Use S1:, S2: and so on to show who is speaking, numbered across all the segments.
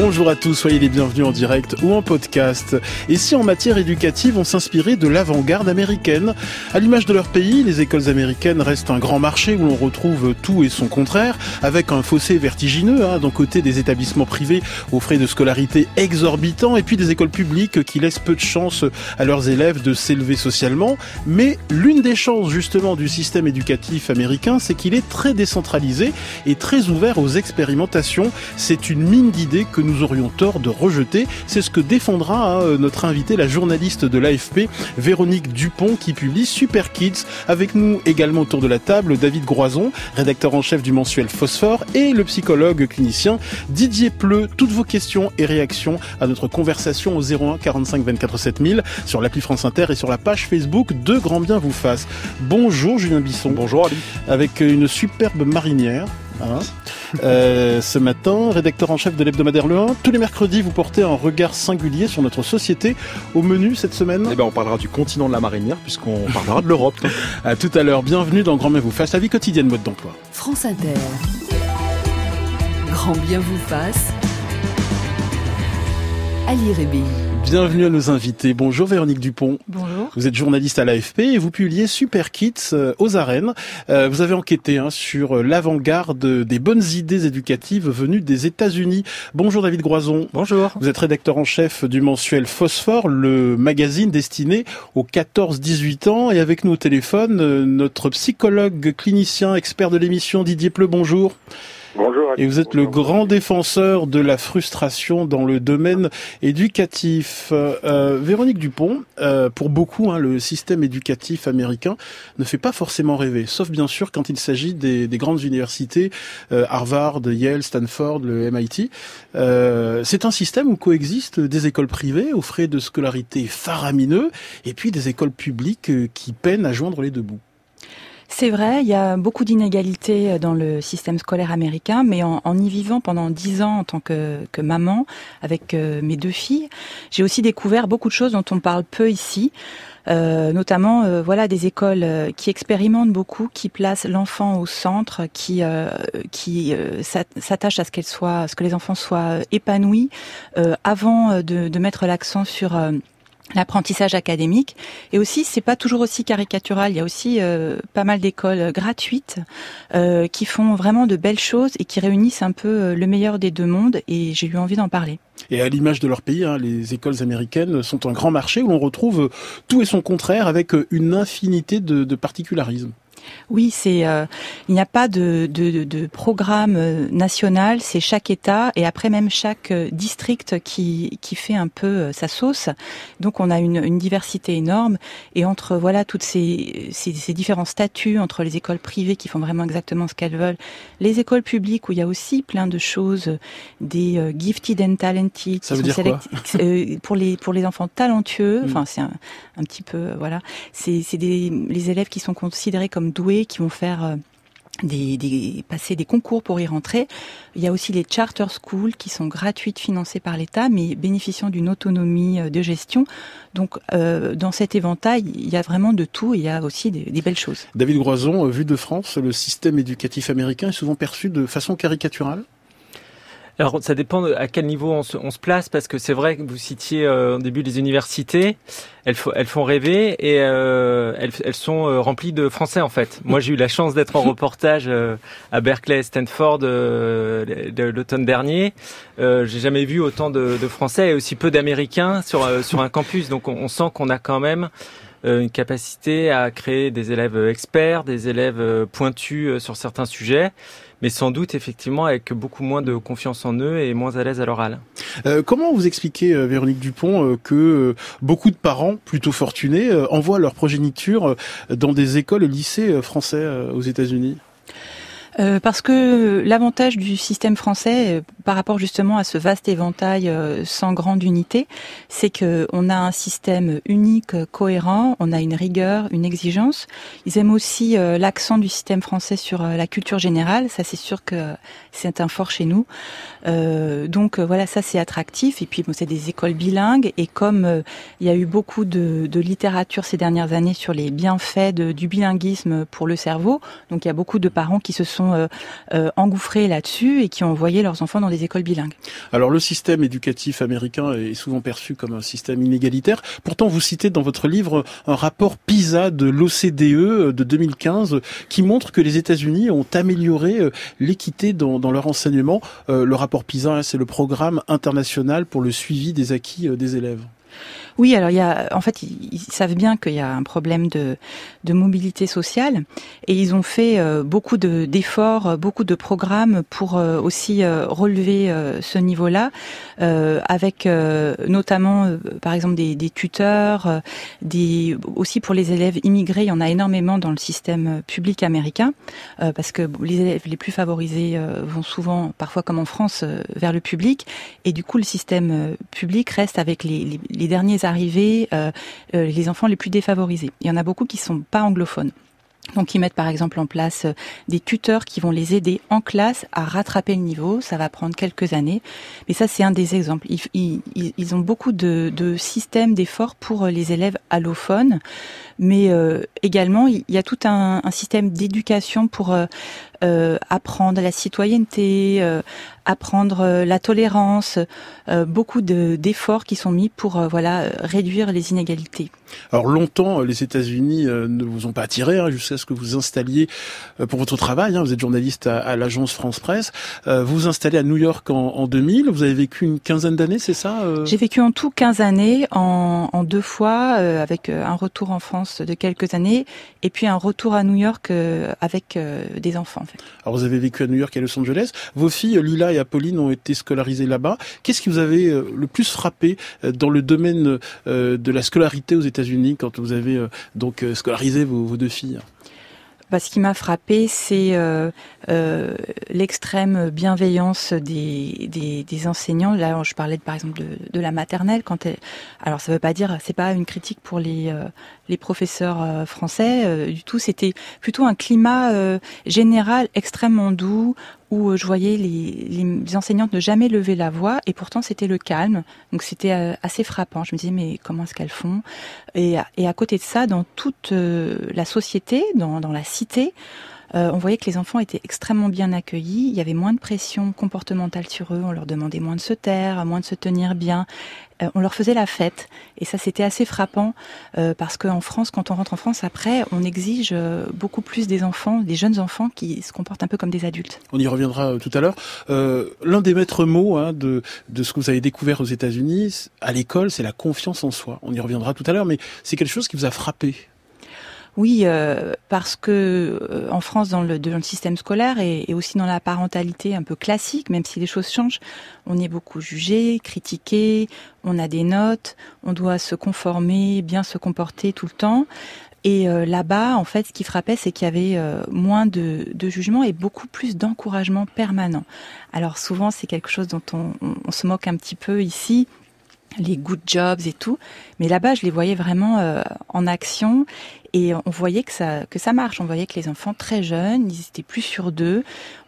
S1: Bonjour à tous, soyez les bienvenus en direct ou en podcast. Et si en matière éducative, on s'inspirait de l'avant-garde américaine? À l'image de leur pays, les écoles américaines restent un grand marché où l'on retrouve tout et son contraire, avec un fossé vertigineux hein, d'un côté des établissements privés aux frais de scolarité exorbitants et puis des écoles publiques qui laissent peu de chance à leurs élèves de s'élever socialement. Mais l'une des chances justement du système éducatif américain, c'est qu'il est très décentralisé et très ouvert aux expérimentations. C'est une mine d'idées que nous aurions tort de rejeter. C'est ce que défendra hein, notre invité, la journaliste de l'AFP, Véronique Dupont, qui publie Super Kids. Avec nous également autour de la table, David Groison, rédacteur en chef du mensuel Phosphore, et le psychologue clinicien Didier Pleu. Toutes vos questions et réactions à notre conversation au 01 45 24 7000 sur l'appli France Inter et sur la page Facebook de Grand Bien vous fasse. Bonjour Julien Bisson.
S2: Bonjour Ali.
S1: Avec une superbe marinière. Hein. Euh, ce matin, rédacteur en chef de l'hebdomadaire Le 1. Tous les mercredis, vous portez un regard singulier sur notre société. Au menu cette semaine
S2: Eh ben, on parlera du continent de la marinière puisqu'on parlera de l'Europe.
S1: à tout à l'heure. Bienvenue dans Grand Bien vous fasse, la vie quotidienne mode d'emploi.
S3: France Inter. Grand Bien vous fasse. Ali Rébi.
S1: Bienvenue à nos invités. Bonjour Véronique Dupont.
S4: Bonjour.
S1: Vous êtes journaliste à l'AFP et vous publiez Super Kids euh, aux arènes. Euh, vous avez enquêté hein, sur l'avant-garde des bonnes idées éducatives venues des États-Unis. Bonjour David Groison.
S2: Bonjour.
S1: Vous êtes rédacteur en chef du mensuel Phosphore, le magazine destiné aux 14-18 ans. Et avec nous au téléphone, euh, notre psychologue clinicien expert de l'émission Didier Pleu. Bonjour.
S5: Bonjour.
S1: Et vous êtes le grand défenseur de la frustration dans le domaine éducatif. Euh, Véronique Dupont, euh, pour beaucoup, hein, le système éducatif américain ne fait pas forcément rêver, sauf bien sûr quand il s'agit des, des, grandes universités, euh, Harvard, Yale, Stanford, le MIT. Euh, c'est un système où coexistent des écoles privées aux frais de scolarité faramineux et puis des écoles publiques qui peinent à joindre les deux bouts.
S4: C'est vrai, il y a beaucoup d'inégalités dans le système scolaire américain, mais en, y vivant pendant dix ans en tant que, maman avec euh, mes deux filles, j'ai aussi découvert beaucoup de choses dont on parle peu ici. Euh, notamment euh, voilà des écoles euh, qui expérimentent beaucoup, qui placent l'enfant au centre, qui euh, s'attachent à ce qu'elle soit, à ce que les enfants soient épanouis avant de mettre l'accent sur l'apprentissage académique. Et aussi c'est pas toujours aussi caricatural. Il y a aussi euh, pas mal d'écoles gratuites euh, qui font vraiment de belles choses et qui réunissent un peu euh, le meilleur des deux mondes. Et j'ai eu envie d'en parler.
S1: Et à l'image de leur pays, hein, les écoles américaines sont un grand marché où l'on retrouve tout et son contraire avec une infinité de, de particularismes.
S4: Oui, c'est euh, il n'y a pas de, de, de programme euh, national, c'est chaque État et après même chaque euh, district qui, qui fait un peu sa sauce. Donc on a une, une diversité énorme et entre voilà toutes ces, ces, ces, différents statuts entre les écoles privées qui font vraiment exactement ce qu'elles veulent, les écoles publiques où il y a aussi plein de choses, des gifted and talented,
S1: Ça veut dire quoi?
S4: pour les pour les enfants talentueux.
S1: Mm.
S4: Enfin c'est un, un, petit peu voilà, c'est des les élèves qui sont considérés comme qui vont faire euh, passer des concours pour y rentrer. Il y a aussi les charter schools qui sont gratuites, financées par l'État, mais bénéficiant d'une autonomie de gestion. Donc, euh, dans cet éventail, il y a vraiment de tout. Et il y a aussi des, des, belles choses.
S1: David Groison, vu de France, le système éducatif américain est souvent perçu de façon caricaturale?
S6: Alors, ça dépend à quel niveau on se, on se place, parce que c'est vrai que vous citiez euh, au début les universités, elles, elles font rêver et euh, elles, elles, sont euh, remplies de Français en fait. Moi, j'ai eu la chance d'être en reportage euh, à Berkeley, Stanford euh, l'automne dernier. j'ai jamais vu autant de, de, Français et aussi peu d'Américains sur sur un campus. Donc, on, on sent qu'on a quand même une capacité à créer des élèves experts, des élèves pointus sur certains sujets mais sans doute effectivement avec beaucoup moins de confiance en eux et moins à l'aise à l'oral.
S1: Euh, comment vous expliquez, euh, Véronique Dupont, euh, que beaucoup de parents plutôt fortunés envoient leur progéniture dans des écoles et lycées français aux États-Unis?
S4: Euh, parce que l'avantage du système français, euh, par rapport justement à ce vaste éventail euh, sans grande unité, c'est que on a un système unique, cohérent, on a une rigueur, une exigence. Ils aiment aussi l'accent du système français sur la culture générale. Ça, c'est sûr que c'est un fort chez nous. donc voilà, ça c'est attractif. Et puis bon, c'est des écoles bilingues. Et comme il y a eu beaucoup de, littérature ces dernières années sur les bienfaits du bilinguisme pour le cerveau, donc il y a beaucoup de parents qui se sont euh, euh, engouffrés là-dessus et qui ont envoyé leurs enfants dans des écoles bilingues.
S1: Alors le système éducatif américain est souvent perçu comme un système inégalitaire. Pourtant, vous citez dans votre livre un rapport PISA de l'OCDE de 2015 qui montre que les États-Unis ont amélioré euh, l'équité dans, dans, leur enseignement. le rapport PISA, hein, c'est le programme international pour le suivi des acquis des élèves.
S4: Oui, alors il y a, en fait, ils, savent bien qu'il y a un problème de, de, mobilité sociale et ils ont fait euh, beaucoup d'efforts, euh, beaucoup de programmes pour euh, aussi relever ce niveau-là, avec notamment, par exemple, des, des tuteurs, des, aussi pour les élèves immigrés, il y en a énormément dans le système public américain, parce que les élèves les plus favorisés vont souvent, parfois comme en France, vers le public, et du coup le système public reste avec les, les, les derniers arriver euh, euh, les enfants les plus défavorisés. Il y en a beaucoup qui sont pas anglophones. Donc ils mettent par exemple en place euh, des tuteurs qui vont les aider en classe à rattraper le niveau. Ça va prendre quelques années, mais ça c'est un des exemples. Ils, ont beaucoup de, systèmes d'efforts pour les élèves allophones, mais également il y a tout un, système d'éducation pour apprendre la citoyenneté, euh, apprendre euh, la tolérance, beaucoup d'efforts qui sont mis pour voilà réduire les inégalités.
S1: Alors longtemps, les États-Unis ne vous ont pas attiré hein, jusqu'à ce que vous installiez pour votre travail. Hein, vous êtes journaliste à, l'agence France Presse. vous vous installez à New York en, 2000. Vous avez vécu une quinzaine d'années, c'est ça
S4: J'ai vécu en tout 15 années, en, en deux fois, avec un retour en France de quelques années, et puis un retour à New York avec des enfants.
S1: Alors vous avez vécu à New York et à Los Angeles. Vos filles Lila et Apolline ont été scolarisées là-bas. Qu'est-ce qui vous avait euh, le plus frappé euh, dans le domaine euh, de la scolarité aux États-Unis quand vous avez donc scolarisé vos, deux filles?
S4: Bah, ce qui m'a frappé, c'est l'extrême bienveillance des, des, enseignants. Là, je parlais par exemple de, la maternelle. Quand alors, ça veut pas dire, c'est pas une critique pour les les professeurs euh, français euh, du tout. C'était plutôt un climat euh, général extrêmement doux où je voyais les, les, enseignantes ne jamais lever la voix et pourtant c'était le calme. Donc c'était assez frappant. Je me disais mais comment est-ce qu'elles font? Et, et, à côté de ça, dans toute la société, dans, dans la cité, on voyait que les enfants étaient extrêmement bien accueillis. Il y avait moins de pression comportementale sur eux. On leur demandait moins de se taire, moins de se tenir bien. Euh, on leur faisait la fête. Et ça, c'était assez frappant euh, parce qu'en France, quand on rentre en France, après, on exige euh, beaucoup plus des enfants, des jeunes enfants qui se comportent un peu comme des adultes.
S1: On y reviendra tout à l'heure. L'un des maîtres mots hein, de, de ce que vous avez découvert aux États-Unis, à l'école, c'est la confiance en soi. On y reviendra tout à l'heure, mais c'est quelque chose qui vous a frappé
S4: oui, euh, parce que euh, en France, dans le, dans le système scolaire et, et, aussi dans la parentalité un peu classique, même si les choses changent, on est beaucoup jugé, critiqué, on a des notes, on doit se conformer, bien se comporter tout le temps. Et euh, là-bas, en fait, ce qui frappait, c'est qu'il y avait moins de, de jugement et beaucoup plus d'encouragement permanent. Alors souvent, c'est quelque chose dont on, on, se moque un petit peu ici les good jobs et tout. Mais là-bas, je les voyais vraiment euh, en action et on voyait que ça, que ça marche. On voyait que les enfants très jeunes, ils étaient plus sur d'eux.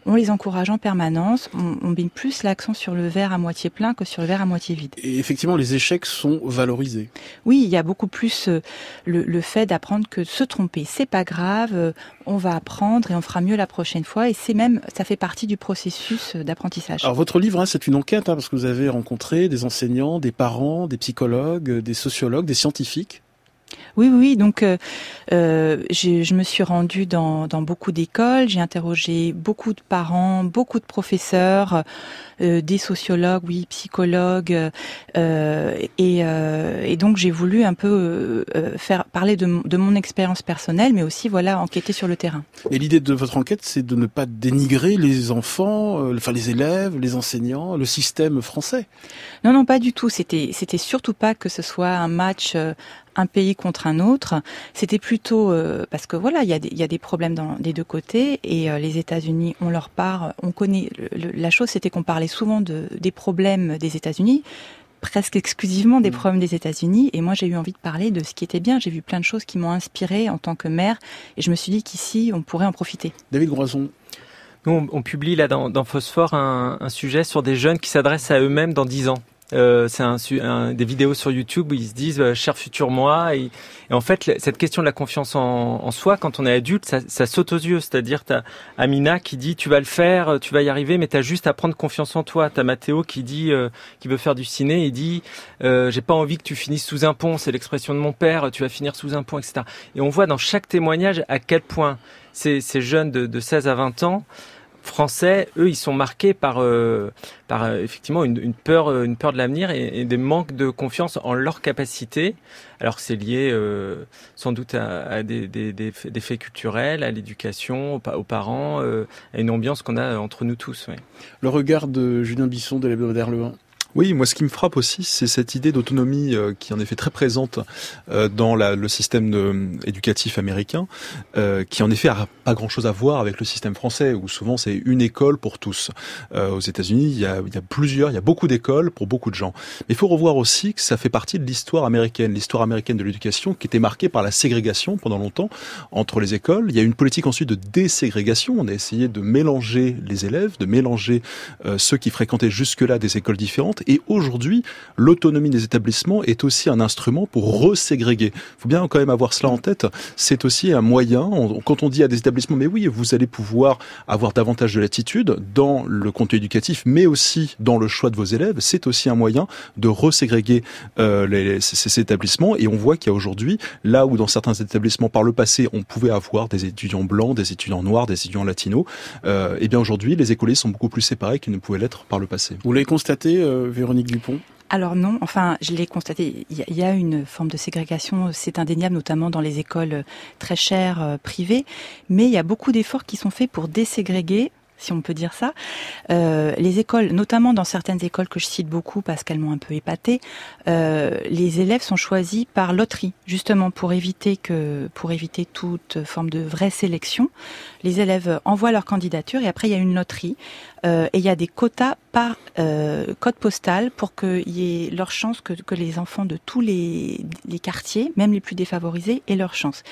S4: On les encourage en permanence. On, on met plus l'accent sur le verre à moitié plein que sur le verre à moitié vide.
S1: Et effectivement, les échecs sont valorisés.
S4: Oui, il y a beaucoup plus euh, le, le, fait d'apprendre que se tromper, c'est pas grave. Euh, on va apprendre et on fera mieux la prochaine fois. Et c'est même, ça fait partie du processus d'apprentissage.
S1: Alors votre livre, hein, c'est une enquête hein, parce que vous avez rencontré des enseignants, des parents, des psychologues, des sociologues, des scientifiques.
S4: Oui, oui. Donc, euh, euh je me suis rendue dans, dans beaucoup d'écoles. J'ai interrogé beaucoup de parents, beaucoup de professeurs, euh, des sociologues, oui, psychologues. Euh, et, et, donc, j'ai voulu un peu faire parler de, de mon expérience personnelle, mais aussi, voilà, enquêter sur le terrain.
S1: Et l'idée de votre enquête, c'est de ne pas dénigrer les enfants, enfin les élèves, les enseignants, le système français?
S4: Non, non, pas du tout. C'était, c'était surtout pas que ce soit un match un pays contre un autre. C'était plutôt euh, parce que voilà, il y, a des, il y a des problèmes dans des deux côtés et euh, les États-Unis ont leur part. On connaît la chose, c'était qu'on parlait souvent de, des problèmes des États-Unis, presque exclusivement des mmh. problèmes des États-Unis. Et moi, j'ai eu envie de parler de ce qui était bien. J'ai vu plein de choses qui m'ont inspiré en tant que mère, et je me suis dit qu'ici, on pourrait en profiter.
S1: David Groison.
S6: Nous, on, publie là dans, dans Phosphore un, un, sujet sur des jeunes qui s'adressent à eux-mêmes dans 10 ans. Euh, c'est un, des vidéos sur YouTube où ils se disent euh, cher futur moi. Et, en fait cette question de la confiance en, en soi quand on est adulte ça, ça saute aux yeux. C'est-à-dire t'as Amina qui dit tu vas le faire tu vas y arriver mais t'as juste à prendre confiance en toi. T'as Mathéo qui dit euh, qui veut faire du ciné et dit euh, j'ai pas envie que tu finisses sous un pont c'est l'expression de mon père tu vas finir sous un pont etc et on voit dans chaque témoignage à quel point ces, ces jeunes de, de 16 à 20 ans français, eux, ils sont marqués par, euh, par euh, effectivement une, peur, euh, une peur de l'avenir et, des manques de confiance en leur capacité. Alors c'est lié euh, sans doute à, à des, des, des, faits culturels, à l'éducation, aux, parents, euh, à une ambiance qu'on a entre nous tous.
S1: Le regard de Julien Bisson de l'Hebdomadaire
S2: oui, moi ce qui me frappe aussi, c'est cette idée d'autonomie euh, qui en effet très présente euh, dans la, le système de, éducatif américain, euh, qui en effet a pas grand-chose à voir avec le système français, où souvent c'est une école pour tous. aux États-Unis, il y a, il y a plusieurs, il y a beaucoup d'écoles pour beaucoup de gens. Mais il faut revoir aussi que ça fait partie de l'histoire américaine, l'histoire américaine de l'éducation, qui était marquée par la ségrégation pendant longtemps entre les écoles. Il y a une politique ensuite de déségrégation. On a essayé de mélanger les élèves, de mélanger ceux qui fréquentaient jusque-là des écoles différentes et aujourd'hui, l'autonomie des établissements est aussi un instrument pour reségréguer. Il faut bien quand même avoir cela en tête. C'est aussi un moyen, quand on dit à des établissements, mais oui, vous allez pouvoir avoir davantage de latitude dans le contenu éducatif, mais aussi dans le choix de vos élèves, c'est aussi un moyen de reségréguer euh, ces, établissements. Et on voit qu'il y a aujourd'hui, là où dans certains établissements par le passé, on pouvait avoir des étudiants blancs, des étudiants noirs, des étudiants latinos, euh, et bien aujourd'hui, les écoliers sont beaucoup plus séparés qu'ils ne pouvaient l'être par le passé.
S1: Vous l'avez constaté, euh, Véronique Dupont.
S4: Alors non, enfin, je l'ai constaté, il y, a une forme de ségrégation, c'est indéniable, notamment dans les écoles très chères euh, privées, mais il y a beaucoup d'efforts qui sont faits pour déségréguer si on peut dire ça. Euh, les écoles, notamment dans certaines écoles que je cite beaucoup parce qu'elles m'ont un peu épatée, euh, les élèves sont choisis par loterie, justement pour éviter que, pour éviter toute forme de vraie sélection. Les élèves envoient leur candidature et après il y a une loterie euh, et il y a des quotas par code postal pour qu'il y ait leur chance que, que les enfants de tous les, les quartiers, même les plus défavorisés, aient leur chance.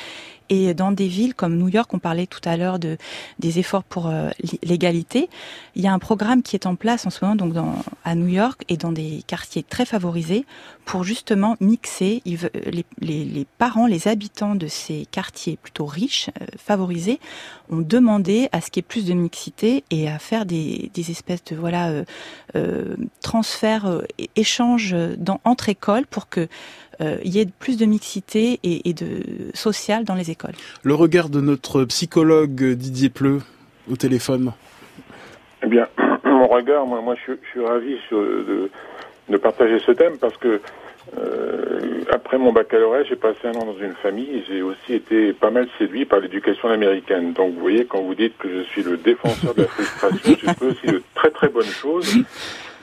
S4: Et dans des villes comme New York, on parlait tout à l'heure de des efforts pour euh, l'égalité. Il y a un programme qui est en place en ce moment, donc à New York et dans des quartiers très favorisés, pour justement mixer les, les, les parents, les habitants de ces quartiers plutôt riches, euh, favorisés, ont demandé à ce qu'il y ait plus de mixité et à faire des, des espèces de voilà euh, euh transferts, euh, échanges dans, entre écoles pour que euh, il y ait plus de mixité et, et de social dans les écoles.
S1: Le regard de notre psychologue Didier Pleu au téléphone.
S5: Eh bien, mon regard, moi, moi je, je suis ravi sur, de, de, partager ce thème parce que euh, après mon baccalauréat, j'ai passé un an dans une famille et j'ai aussi été pas mal séduit par l'éducation américaine. Donc vous voyez, quand vous dites que je suis le défenseur de la frustration, c'est aussi de très très bonnes choses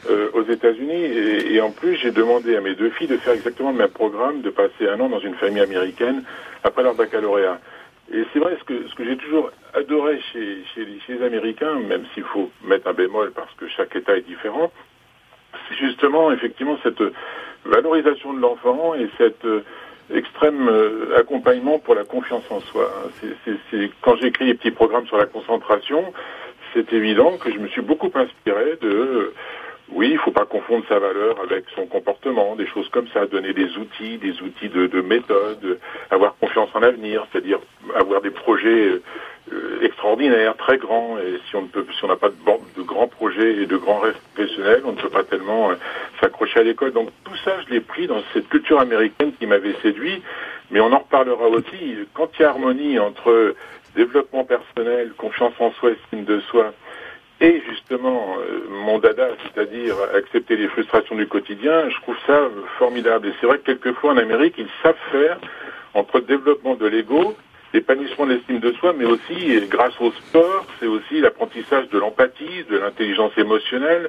S5: euh, aux États-Unis. Et, en plus, j'ai demandé à mes deux filles de faire exactement le même programme, de passer un an dans une famille américaine après leur baccalauréat. Et c'est vrai, ce que, ce que j'ai toujours adoré chez, chez, les Américains, même s'il faut mettre un bémol parce que chaque État est différent, c'est justement effectivement cette valorisation de l'enfant et cette euh, extrême euh, accompagnement pour la confiance en soi. C'est quand j'écris les petits programmes sur la concentration, c'est évident que je me suis beaucoup inspiré de oui, il faut pas confondre sa valeur avec son comportement, des choses comme ça, donner des outils, des outils de, de méthode, avoir confiance en l'avenir, c'est-à-dire avoir des projets euh, extraordinaires, très grands. Et si on ne peut, si on n'a pas de, de, grands projets et de grands rêves professionnels, on ne peut pas tellement euh, s'accrocher à l'école. Donc tout ça, je l'ai pris dans cette culture américaine qui m'avait séduit. Mais on en reparlera aussi. Quand il y a harmonie entre développement personnel, confiance en soi, estime de soi, et justement euh, mon dada, c'est-à-dire accepter les frustrations du quotidien, je trouve ça formidable. Et c'est vrai que quelquefois en Amérique, ils savent faire entre développement de l'ego, l'épanouissement de l'estime de soi, mais aussi, grâce au sport, c'est aussi l'apprentissage de l'empathie, de l'intelligence émotionnelle,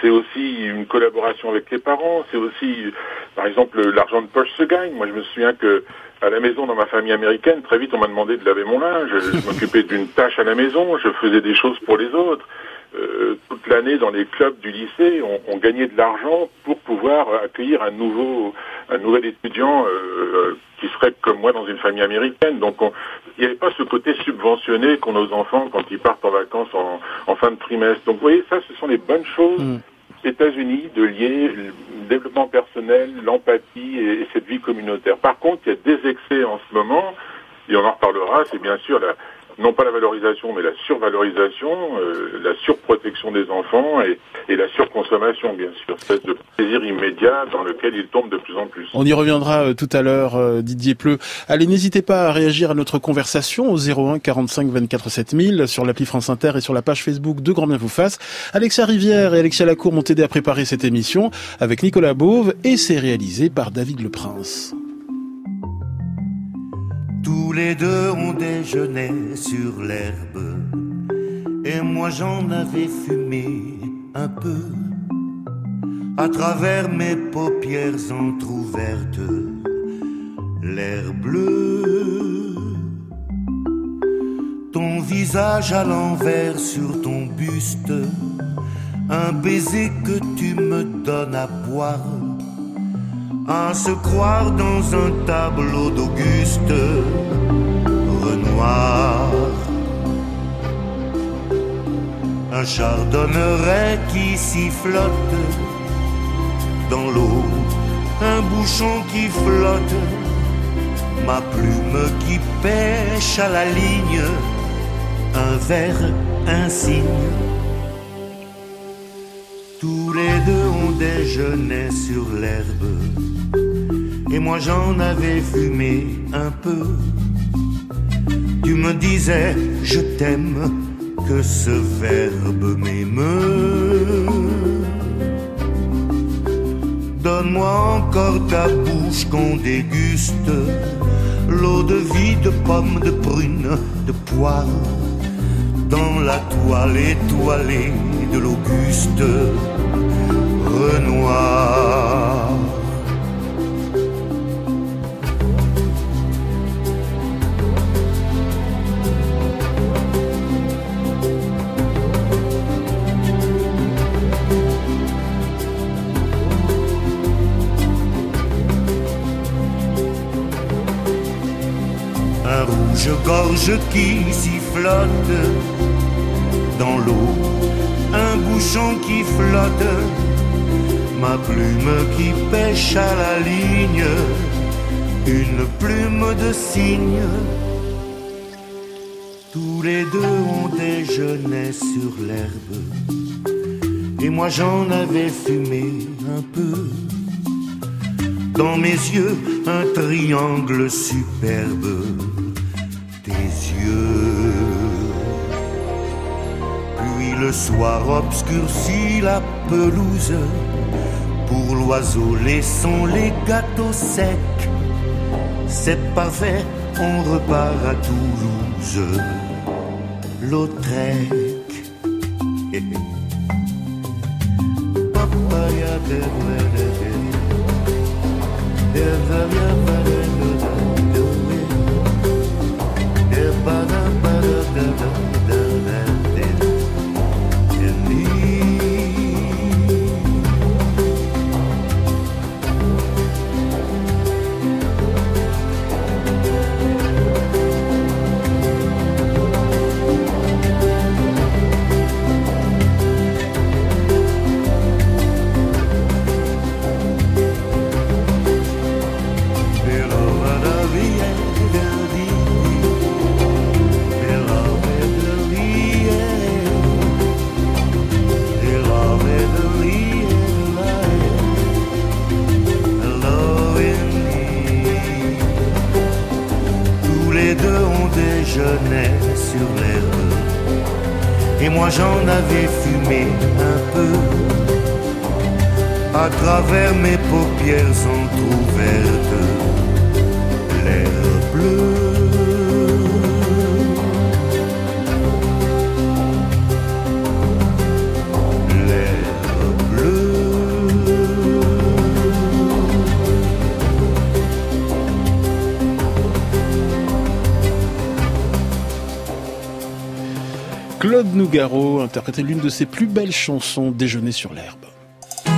S5: c'est aussi une collaboration avec les parents, c'est aussi, par exemple, l'argent de poche se gagne. Moi, je me souviens que à la maison, dans ma famille américaine, très vite, on m'a demandé de laver mon linge. Je m'occupais d'une tâche à la maison, je faisais des choses pour les autres. Euh, toute l'année, dans les clubs du lycée, on, on gagnait de l'argent pour pouvoir accueillir un nouveau, un nouvel étudiant euh, qui serait comme moi dans une famille américaine. Donc, il n'y avait pas ce côté subventionné qu'ont nos enfants quand ils partent en vacances en, en, fin de trimestre. Donc, vous voyez, ça, ce sont les bonnes choses. Mm. États-Unis de lier le développement personnel, l'empathie et, et, cette vie communautaire. Par contre, il y a des excès en ce moment, et on en reparlera, c'est bien sûr la, non pas la valorisation, mais la survalorisation, euh, la surprotection des enfants et, la surconsommation, bien sûr, espèce de plaisir immédiat dans lequel ils tombent de plus en plus.
S1: On y reviendra euh, tout à l'heure, euh, Didier Pleu. Allez, n'hésitez pas à réagir à notre conversation au 01 45 24 7000 sur l'appli France Inter et sur la page Facebook de Grand Bien vous fasse. Alexia Rivière et Alexia Lacour m'ont aidé à préparer cette émission avec Nicolas Beauve et c'est réalisé par David Le Prince.
S7: Tous les deux ont déjeuné sur l'herbe. Et moi j'en avais fumé un peu. À travers mes paupières entr'ouvertes, l'air bleu. Ton visage à l'envers sur ton buste, un baiser que tu me donnes à boire à se croire dans un tableau d'Auguste Renoir. Un chardonneret qui s'y dans l'eau, un bouchon qui flotte, ma plume qui pêche à la ligne, un verre, un signe. Tous les deux ont déjeuné sur l'herbe et moi j'en avais fumé un peu. Tu me disais je t'aime, que ce verbe m'émeut. Donne-moi encore ta bouche qu'on déguste, l'eau de vie de pommes, de prunes, de poire, dans la toile étoilée de l'Auguste Renoir. Gorge qui s'y flotte dans l'eau, un bouchon qui flotte, ma plume qui pêche à la ligne, une plume de cygne. Tous les deux ont déjeuné sur l'herbe, et moi j'en avais fumé un peu. Dans mes yeux, un triangle superbe puis le soir obscurcit la pelouse. Pour l'oiseau, laissons les gâteaux secs. C'est parfait, on repart à Toulouse. Lautrec. Papaya da da da déjeunait sur les rues. Et moi j'en avais fumé un peu. À travers mes paupières entr'ouvertes, l'air bleu.
S1: Claude Nougaro interprétait l'une de ses plus belles chansons, Déjeuner sur l'herbe.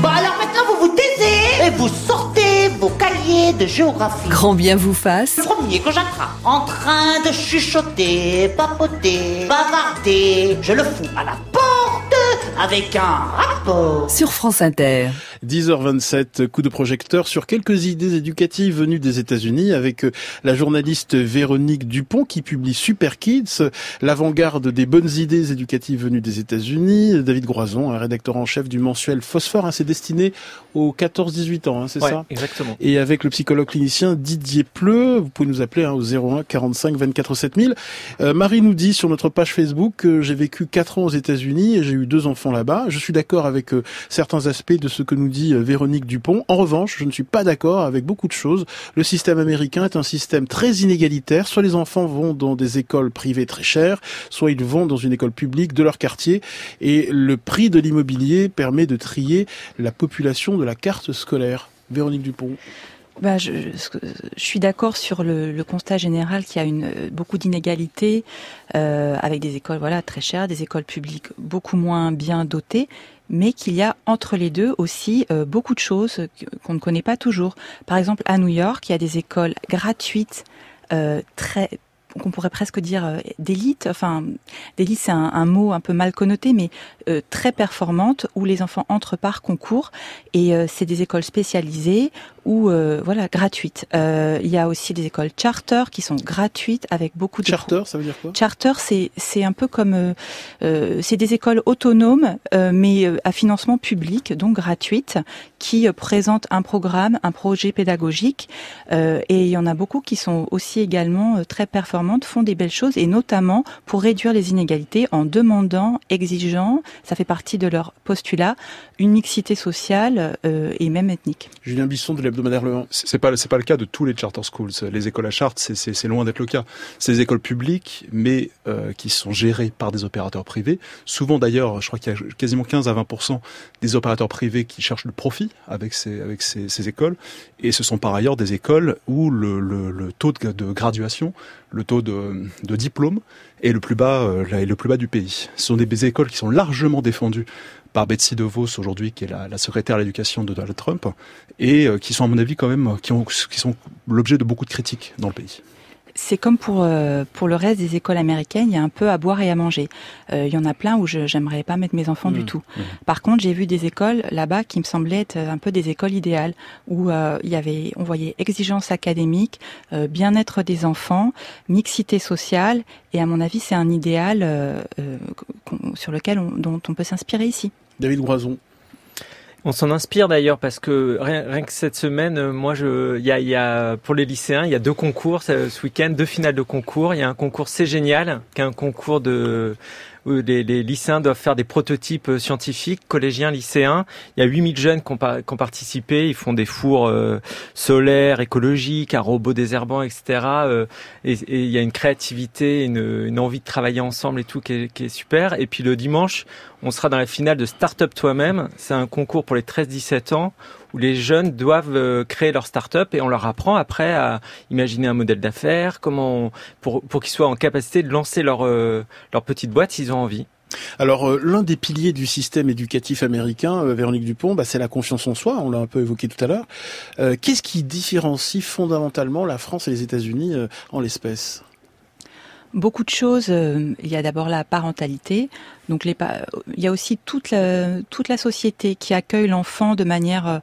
S8: Bon alors maintenant vous vous taisez et vous sortez vos cahiers de géographie.
S3: Grand bien vous fasse.
S8: Le premier que j'attrape en train de chuchoter, papoter, bavarder, je le fous à la porte avec un rapport.
S3: Sur France Inter.
S1: 10h27, coup de projecteur sur quelques idées éducatives venues des États-Unis avec euh, la journaliste Véronique Dupont qui publie Super Kids, l'avant-garde des bonnes idées éducatives venues des États-Unis, David Groison, un rédacteur en chef du mensuel Phosphore, hein, c'est destiné aux 14-18 ans, hein, c'est
S6: Ouais,
S1: ça?
S6: exactement.
S1: et avec le psychologue clinicien Didier Pleu. Vous pouvez nous appeler hein, au 01 45 24 7000. Euh, Marie nous dit sur notre page Facebook que j'ai vécu 4 ans aux États-Unis et j'ai eu deux enfants là-bas. Je suis d'accord avec euh, certains aspects de ce que nous dit euh, Véronique Dupont. En revanche, je ne suis pas d'accord avec beaucoup de choses. Le système américain est un système très inégalitaire. Soit les enfants vont dans des écoles privées très chères, soit ils vont dans une école publique de leur quartier. Et le prix de l'immobilier permet de trier la population de la carte scolaire. Véronique Dupont.
S4: Bah, je, suis d'accord sur le, constat général qu'il y a une, beaucoup d'inégalités euh, avec des écoles voilà très chères, des écoles publiques beaucoup moins bien dotées, mais qu'il y a entre les deux aussi euh, beaucoup de choses qu'on ne connaît pas toujours. Par exemple, à New York, il y a des écoles gratuites euh, très qu'on pourrait presque dire euh, d'élite, enfin d'élite c'est un, un mot un peu mal connoté, mais euh, très performantes où les enfants entrent par concours. Et euh, c'est des écoles spécialisées ou euh, voilà gratuites. Il y a aussi des écoles charter qui sont gratuites avec beaucoup de
S1: Charter, ça veut dire quoi?
S4: Charter, c'est c'est un peu comme c'est des écoles autonomes, mais à financement public, donc gratuites, qui présentent un programme, un projet pédagogique. et il y en a beaucoup qui sont aussi également très performantes, font des belles choses, et notamment pour réduire les inégalités en demandant, exigeant, ça fait partie de leur postulat, une mixité sociale euh, et même ethnique.
S1: Julien Bisson de l'hebdomadaire Le 1.
S2: C'est pas c'est pas le cas de tous les charter schools. Les écoles à charte, c'est- c'est c'est loin d'être le cas. C'est des écoles publiques, mais euh, qui sont gérées par des opérateurs privés. Souvent d'ailleurs, je crois qu'il y a quasiment 15 à 20 des opérateurs privés qui cherchent le profit avec ces avec ces, ces écoles. Et ce sont par ailleurs des écoles où le, le, le taux de, de graduation, le taux de, diplôme est le plus bas euh, est le plus bas du pays. Ce sont des écoles qui sont largement défendues par Betsy DeVos aujourd'hui, qui est la, secrétaire à l'éducation de Donald Trump, et euh, qui sont à mon avis quand même ont, qui sont l'objet de beaucoup de critiques dans le pays.
S4: C'est comme pour euh, pour le reste des écoles américaines, il y a un peu à boire et à manger. Euh, il y en a plein où je j'aimerais pas mettre mes enfants du
S1: Mmh,
S4: tout. Par contre, j'ai vu des écoles là-bas qui me semblaient être un peu des écoles idéales où euh, il y avait on voyait exigence académique, euh, bien-être des enfants, mixité sociale et à mon avis, c'est un idéal euh, euh, sur lequel on, dont on peut s'inspirer ici.
S1: David Groison.
S6: On s'en inspire d'ailleurs parce que rien, rien que cette semaine, euh, moi, je, y a, y pour les lycéens, il y a deux concours ce ce week-end, deux finales de concours. Il y a un concours C'est génial, qui est un concours de les, lycéens doivent faire des prototypes euh, scientifiques, collégiens, lycéens. Il y a 8000 jeunes qui ont, participé. Ils font des fours euh, solaires, écologiques, un robot désherbant, etc. euh, et, il y a une créativité, une, une envie de travailler ensemble et tout qui est, qui est super. Et puis le dimanche, on sera dans la finale de Startup Toi-même. C'est un concours pour les 13-17 ans où les jeunes doivent euh, créer leur start-up et on leur apprend après à imaginer un modèle d'affaires, pour qu'ils soient en capacité de lancer leur euh, petite boîte s'ils ont envie.
S1: Alors, euh, l'un des piliers du système éducatif américain, Véronique Dupont, bah, c'est la confiance en soi. On l'a un peu évoqué tout à l'heure. Qu'est-ce qui différencie fondamentalement la France et les États-Unis en l'espèce?
S4: Beaucoup de choses. euh, il y a d'abord la parentalité. Donc il y a aussi toute la, toute la société qui accueille l'enfant de manière euh,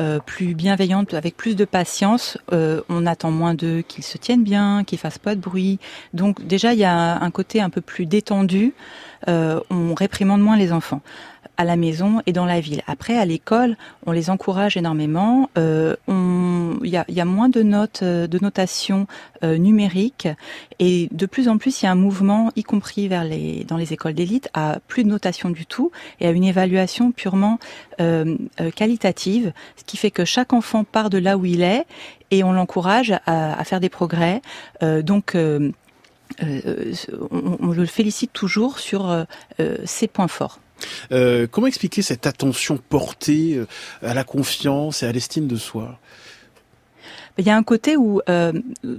S4: euh, plus bienveillante, avec plus de patience. On attend moins d'eux qu'ils se tiennent bien, qu'ils fassent pas de bruit. Donc déjà il y a un côté un peu plus détendu. On réprimande moins les enfants à la maison et dans la ville. Après, à l'école, on les encourage énormément. Euh, Il y, a, moins de notes, euh, de notation euh, numérique, et de plus en plus, il y a un mouvement, y compris dans les écoles d'élite, à plus de notation du tout et à une évaluation purement euh, qualitative, ce qui fait que chaque enfant part de là où il est et on l'encourage à, faire des progrès. Donc on, le félicite toujours sur ses points forts.
S1: Comment expliquer cette attention portée à la confiance et à l'estime de soi?
S4: Il y a un côté où euh,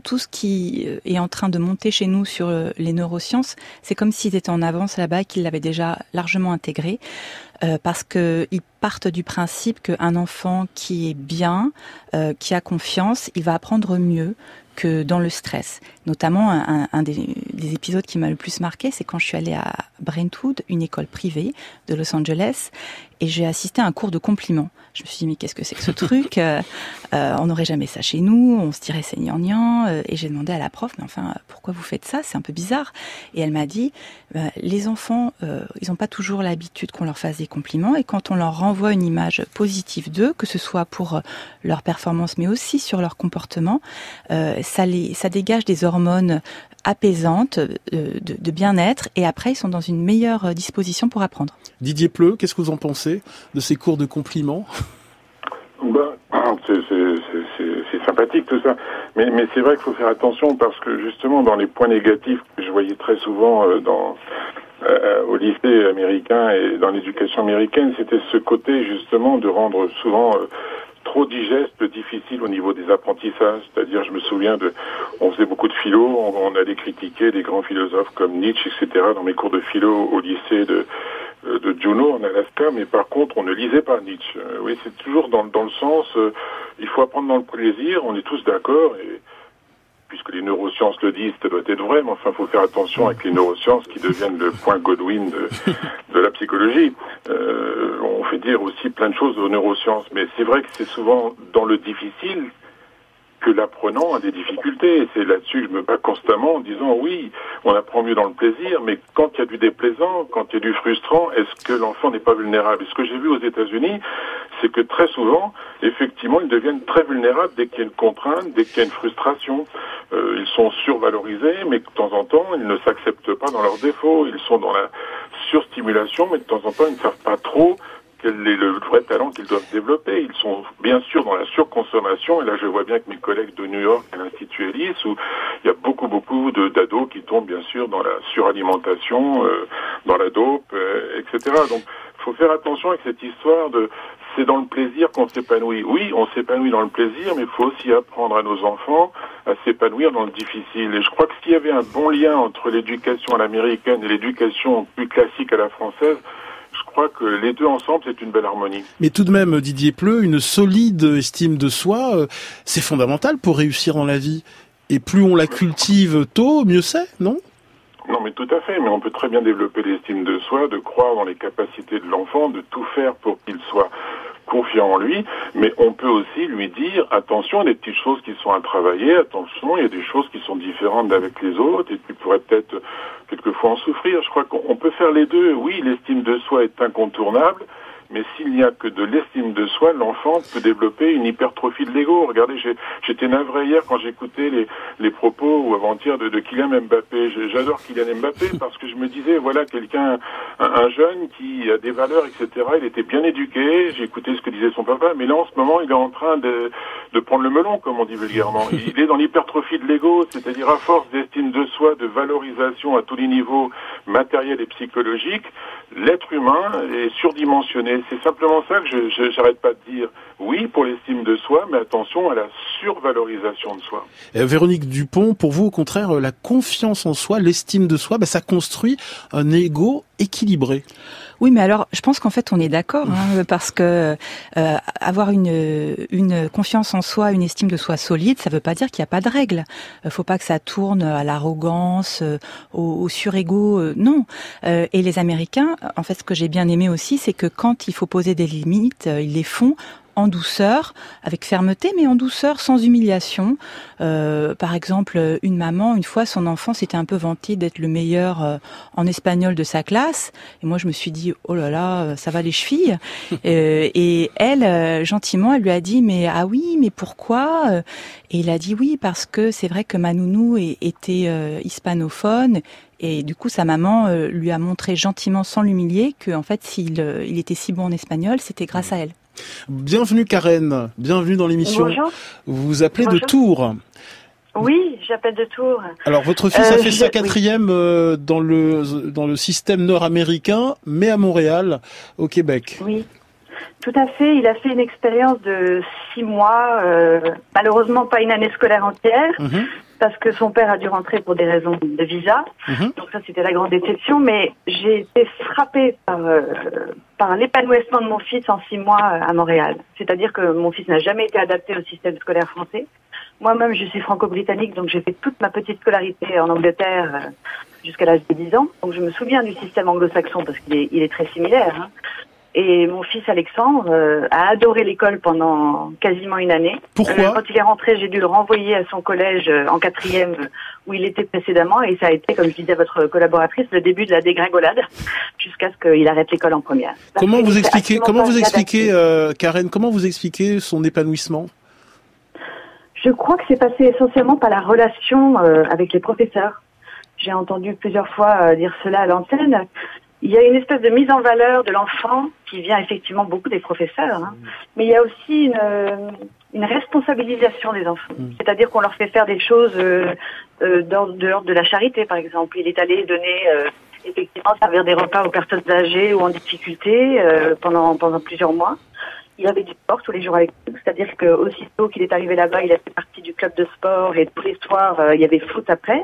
S4: tout ce qui est en train de monter chez nous sur euh, les neurosciences, c'est comme s'ils étaient en avance là-bas, qu'ils l'avaient déjà largement intégré, euh, parce qu'ils partent du principe qu'un enfant qui est bien, euh, qui a confiance, il va apprendre mieux que dans le stress. Notamment, un, un des, des, épisodes qui m'a le plus marqué, c'est quand je suis allée à Brentwood, une école privée de Los Angeles, et j'ai assisté à un cours de compliments. Je me suis dit, mais qu'est-ce que c'est que ce truc? Euh, euh, On n'aurait jamais ça chez nous, on se dirait c'est gnangnan. Euh, et j'ai demandé à la prof, mais enfin, pourquoi vous faites ça? C'est un peu bizarre. Et elle m'a dit, les enfants, ils n'ont pas toujours l'habitude qu'on leur fasse des compliments, et quand on leur renvoie une image positive d'eux, que ce soit pour leur performance, mais aussi sur leur comportement, ça, les, ça dégage des hormones apaisantes, de bien-être, et après ils sont dans une meilleure disposition pour apprendre.
S1: Didier Pleu, qu'est-ce que vous en pensez? De ces cours de compliments
S5: ben, c'est sympathique tout ça, mais, mais c'est vrai qu'il faut faire attention parce que justement dans les points négatifs que je voyais très souvent euh, dans euh, au lycée américain et dans l'éducation américaine, c'était ce côté justement de rendre souvent euh, trop digeste, difficile au niveau des apprentissages. C'est-à-dire, je me souviens de, on faisait beaucoup de philo, on, on allait critiquer des grands philosophes comme Nietzsche, etc. dans mes cours de philo au lycée de de Juneau en Alaska, mais par contre, on ne lisait pas Nietzsche. Euh, oui, c'est toujours dans, dans le sens, euh, il faut apprendre dans le plaisir, on est tous d'accord, et puisque les neurosciences le disent, ça doit être vrai, mais enfin, il faut faire attention avec les neurosciences qui deviennent le point Godwin de, de la psychologie. Euh, on fait dire aussi plein de choses aux neurosciences, mais c'est vrai que c'est souvent dans le difficile que l'apprenant a des difficultés. C'est là-dessus que je me bats constamment en disant oui, on apprend mieux dans le plaisir, mais quand il y a du déplaisant, quand il y a du frustrant, est-ce que l'enfant n'est pas vulnérable? Ce que j'ai vu aux États-Unis, c'est que très souvent, effectivement, ils deviennent très vulnérables dès qu'il y a une contrainte, dès qu'il y a une frustration. Euh, ils sont survalorisés, mais de temps en temps, ils ne s'acceptent pas dans leurs défauts. Ils sont dans la surstimulation, mais de temps en temps, ils ne savent pas trop quel est le vrai talent qu'ils doivent développer. Ils sont bien sûr dans la surconsommation, et là je vois bien que mes collègues de New York à l'Institut Ellis, où il y a beaucoup beaucoup d'ados qui tombent bien sûr dans la suralimentation, euh, dans la dope, euh, etc. Donc il faut faire attention avec cette histoire de c'est dans le plaisir qu'on s'épanouit. Oui, on s'épanouit dans le plaisir, mais il faut aussi apprendre à nos enfants à s'épanouir dans le difficile. Et je crois que s'il y avait un bon lien entre l'éducation à l'américaine et l'éducation plus classique à la française, crois que les deux ensemble, c'est une belle harmonie.
S1: Mais tout de même, Didier Pleu, une solide estime de soi, euh, c'est fondamental pour réussir dans la vie. Et plus on la cultive tôt, mieux c'est, non?
S5: Non, mais tout à fait. Mais on peut très bien développer l'estime de soi, de croire dans les capacités de l'enfant, de tout faire pour qu'il soit confiant en lui, mais on peut aussi lui dire attention, il y a des petites choses qui sont à travailler, attention, il y a des choses qui sont différentes d'avec les autres, et tu pourrais peut-être quelquefois en souffrir. Je crois qu'on peut faire les deux. Oui, l'estime de soi est incontournable, mais s'il n'y a que de l'estime de soi, l'enfant peut développer une hypertrophie de l'ego. Regardez, j'étais navré hier quand j'écoutais les, les propos ou avant-hier de, de Kylian Mbappé. J'adore Kylian Mbappé parce que je me disais, voilà, quelqu'un, un, un, jeune qui a des valeurs, etc. Il était bien éduqué, j'ai écouté ce que disait son papa, mais là, en ce moment, il est en train de, de prendre le melon, comme on dit vulgairement. Il est dans l'hypertrophie de l'ego, c'est-à-dire à force d'estime de soi, de valorisation à tous les niveaux matériels et psychologiques, l'être humain est surdimensionné c'est simplement ça que je j'arrête pas de dire. Oui, pour l'estime de soi, mais attention à la survalorisation de soi.
S1: Euh, Véronique Dupont, pour vous, au contraire, la confiance en soi, l'estime de soi, bah, ça construit un ego équilibré.
S4: Oui, mais alors, je pense qu'en fait, on est d'accord, hein, parce que euh, avoir une, une confiance en soi, une estime de soi solide, ça ne veut pas dire qu'il n'y a pas de règles. Il faut pas que ça tourne à l'arrogance, euh, au, au surego, euh, non. Euh, et les Américains, en fait, ce que j'ai bien aimé aussi, c'est que quand il faut poser des limites, euh, ils les font en douceur, avec fermeté, mais en douceur, sans humiliation. Euh, par exemple, une maman, une fois, son enfant s'était un peu vanté d'être le meilleur euh, en espagnol de sa classe. Et moi, je me suis dit, oh là là, ça va les chevilles. euh, et elle, euh, gentiment, elle lui a dit, mais ah oui, mais pourquoi Et il a dit oui, parce que c'est vrai que ma nounou était euh, hispanophone et du coup, sa maman euh, lui a montré gentiment, sans l'humilier, que en fait, s'il euh, il était si bon en espagnol, c'était grâce à elle.
S1: Bienvenue Karen, bienvenue dans l'émission.
S9: Bonjour.
S1: Vous vous appelez
S9: Bonjour.
S1: de Tours.
S9: Oui, j'appelle de Tours.
S1: Alors votre fils
S9: Euh,
S1: a fait
S9: je-
S1: sa
S9: oui.
S1: quatrième euh, dans le dans le système nord-américain, mais à Montréal, au Québec.
S9: Oui. Tout à fait. Il a fait une expérience de six mois, euh, malheureusement pas une année scolaire entière,
S1: Mhm.
S9: Parce que son père a dû rentrer pour des raisons de visa.
S1: Mhm.
S9: Donc ça, c'était la grande déception. Mais j'ai été frappée par, euh, par l'épanouissement de mon fils en six mois à Montréal. C'est-à-dire que mon fils n'a jamais été adapté au système scolaire français. Moi-même, je suis franco-britannique, donc j'ai fait toute ma petite scolarité en Angleterre euh, jusqu'à l'âge de 10 ans. Donc je me souviens du système anglo-saxon parce qu'il est, il est très similaire. hein. Et mon fils Alexandre euh, a adoré l'école pendant quasiment une année.
S1: Pourquoi
S9: Euh, Quand il est rentré, j'ai dû le renvoyer à son collège euh, en quatrième où il était précédemment et ça a été, comme je disais à votre collaboratrice, le début de la dégringolade jusqu'à ce qu'il arrête l'école en première. Parce
S1: Comment vous expliquez, comment vous expliquez, euh, Karen, comment vous expliquez son épanouissement?
S9: Je crois que c'est passé essentiellement par la relation euh, avec les professeurs. J'ai entendu plusieurs fois euh, dire cela à l'antenne. Il y a une espèce de mise en valeur de l'enfant qui vient effectivement beaucoup des professeurs, hein. mais il y a aussi une, euh, une responsabilisation des enfants.
S1: Mm.
S9: C'est-à-dire qu'on leur fait faire des choses euh, euh, d'ordre de, la charité, par exemple. Il est allé donner euh, effectivement servir des repas aux personnes âgées ou en difficulté euh, pendant pendant plusieurs mois. Il avait du sport tous les jours avec nous, c'est-à-dire qu'aussitôt qu'il est arrivé là-bas, il a fait partie du club de sport et tous les soirs, euh, il y avait foot après.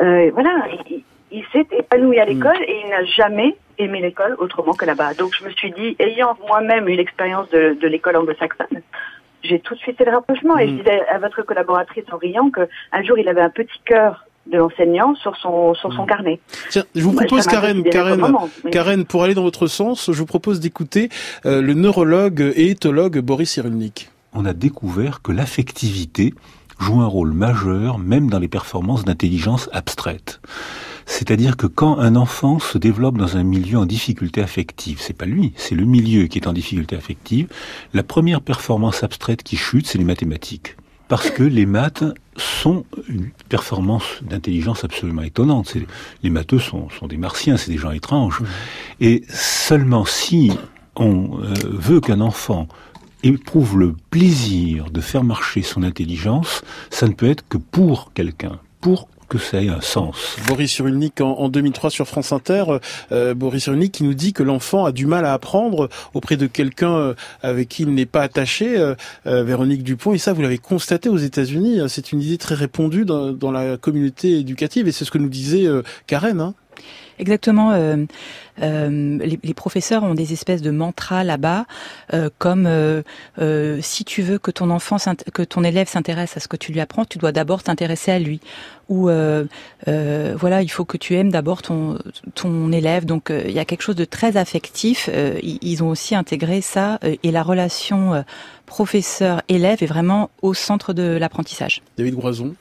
S9: Euh, voilà, il, il s'est épanoui à l'école et il n'a jamais aimé l'école autrement que là-bas. Donc je me suis dit, ayant moi-même eu l'expérience de, de l'école anglo-saxonne, j'ai tout de suite fait le rapprochement et je
S1: Mm.
S9: disais à votre collaboratrice en riant qu'un jour il avait un petit cœur de l'enseignant sur son sur son carnet.
S1: Tiens, je vous propose, Karen, Karen,
S9: moment, mais-
S1: Karen, pour aller dans votre sens, je vous propose d'écouter euh, le neurologue et éthologue Boris Cyrulnik.
S10: on a découvert que l'affectivité joue un rôle majeur même dans les performances d'intelligence abstraite. C'est-à-dire que quand un enfant se développe dans un milieu en difficulté affective, c'est pas lui, c'est le milieu qui est en difficulté affective, la première performance abstraite qui chute, c'est les mathématiques. Parce que les maths sont une performance d'intelligence absolument étonnante. Les matheux sont, sont des martiens, c'est des gens étranges. Et seulement si on euh, veut qu'un enfant éprouve le plaisir de faire marcher son intelligence, ça ne peut être que pour quelqu'un, pour que ait un sens.
S1: Boris Cyrulnik en, en 2003 sur France Inter, euh, Boris Cyrulnik qui nous dit que l'enfant a du mal à apprendre auprès de quelqu'un euh, avec qui il n'est pas attaché, euh, euh, Véronique Dupont, et ça vous l'avez constaté aux États-Unis, hein, c'est une idée très répandue dans, la communauté éducative et c'est ce que nous disait euh, Karen. Hein.
S4: Exactement. euh, euh, les, les professeurs ont des espèces de mantras là-bas, euh, comme euh, euh, si tu veux que ton enfant, que ton élève s'intéresse à ce que tu lui apprends, tu dois d'abord t'intéresser à lui. Ou euh, voilà, il faut que tu aimes d'abord ton ton élève. Donc il y a quelque chose de très affectif. Ils, ont aussi intégré ça et la relation professeur-élève est vraiment au centre de l'apprentissage.
S1: David Groison.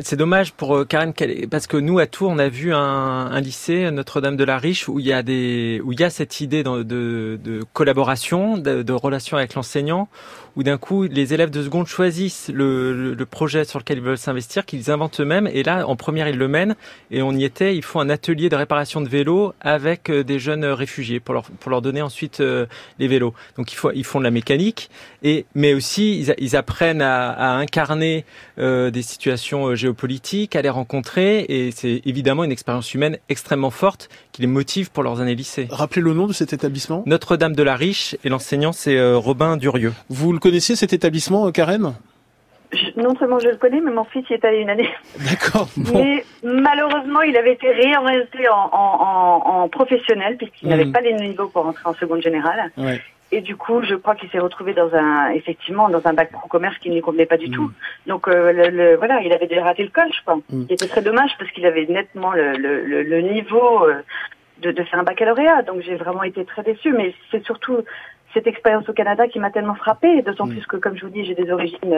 S6: C'est dommage pour euh, Karen parce que nous à Tours on a vu un, lycée Notre-Dame de la Riche où il y a des où il y a cette idée de, collaboration, de, relation avec l'enseignant, où d'un coup les élèves de seconde choisissent le, projet sur lequel ils veulent s'investir, qu'ils inventent eux-mêmes et là en première ils le mènent et on y était, ils font un atelier de réparation de vélos avec euh, des jeunes réfugiés pour leur donner ensuite euh, les vélos. Donc ils font de la mécanique et mais aussi ils, apprennent à, incarner des situations euh, géopolitiques, à les rencontrer, et c'est évidemment une expérience humaine extrêmement forte qui les motive pour leurs années lycée.
S1: Rappelez le nom de cet établissement.
S6: Notre-Dame de la Riche, et l'enseignant c'est euh, Robin Durieux.
S1: Vous le connaissiez cet établissement, euh, Karen?
S9: Non seulement je le connais, mais mon fils y est allé une année.
S1: D'accord. Bon.
S9: Mais malheureusement, il avait été réorienté en, en, en, en professionnel puisqu'il
S1: Mhm.
S9: n'avait pas les niveaux pour entrer en seconde générale.
S1: Ouais.
S9: Et du coup, je crois qu'il s'est retrouvé dans un, effectivement, dans un bac pro commerce qui ne lui convenait pas du tout. Donc, euh, le, le- voilà, il avait déjà raté le coche, quoi.
S1: Mm.
S9: Ce qui était très dommage parce qu'il avait nettement le, le, le, niveau euh, de, de faire un baccalauréat. Donc, j'ai vraiment été très déçue. Mais c'est surtout cette expérience au Canada qui m'a tellement frappée, d'autant
S1: Mm.
S9: plus que, comme je vous dis, j'ai des origines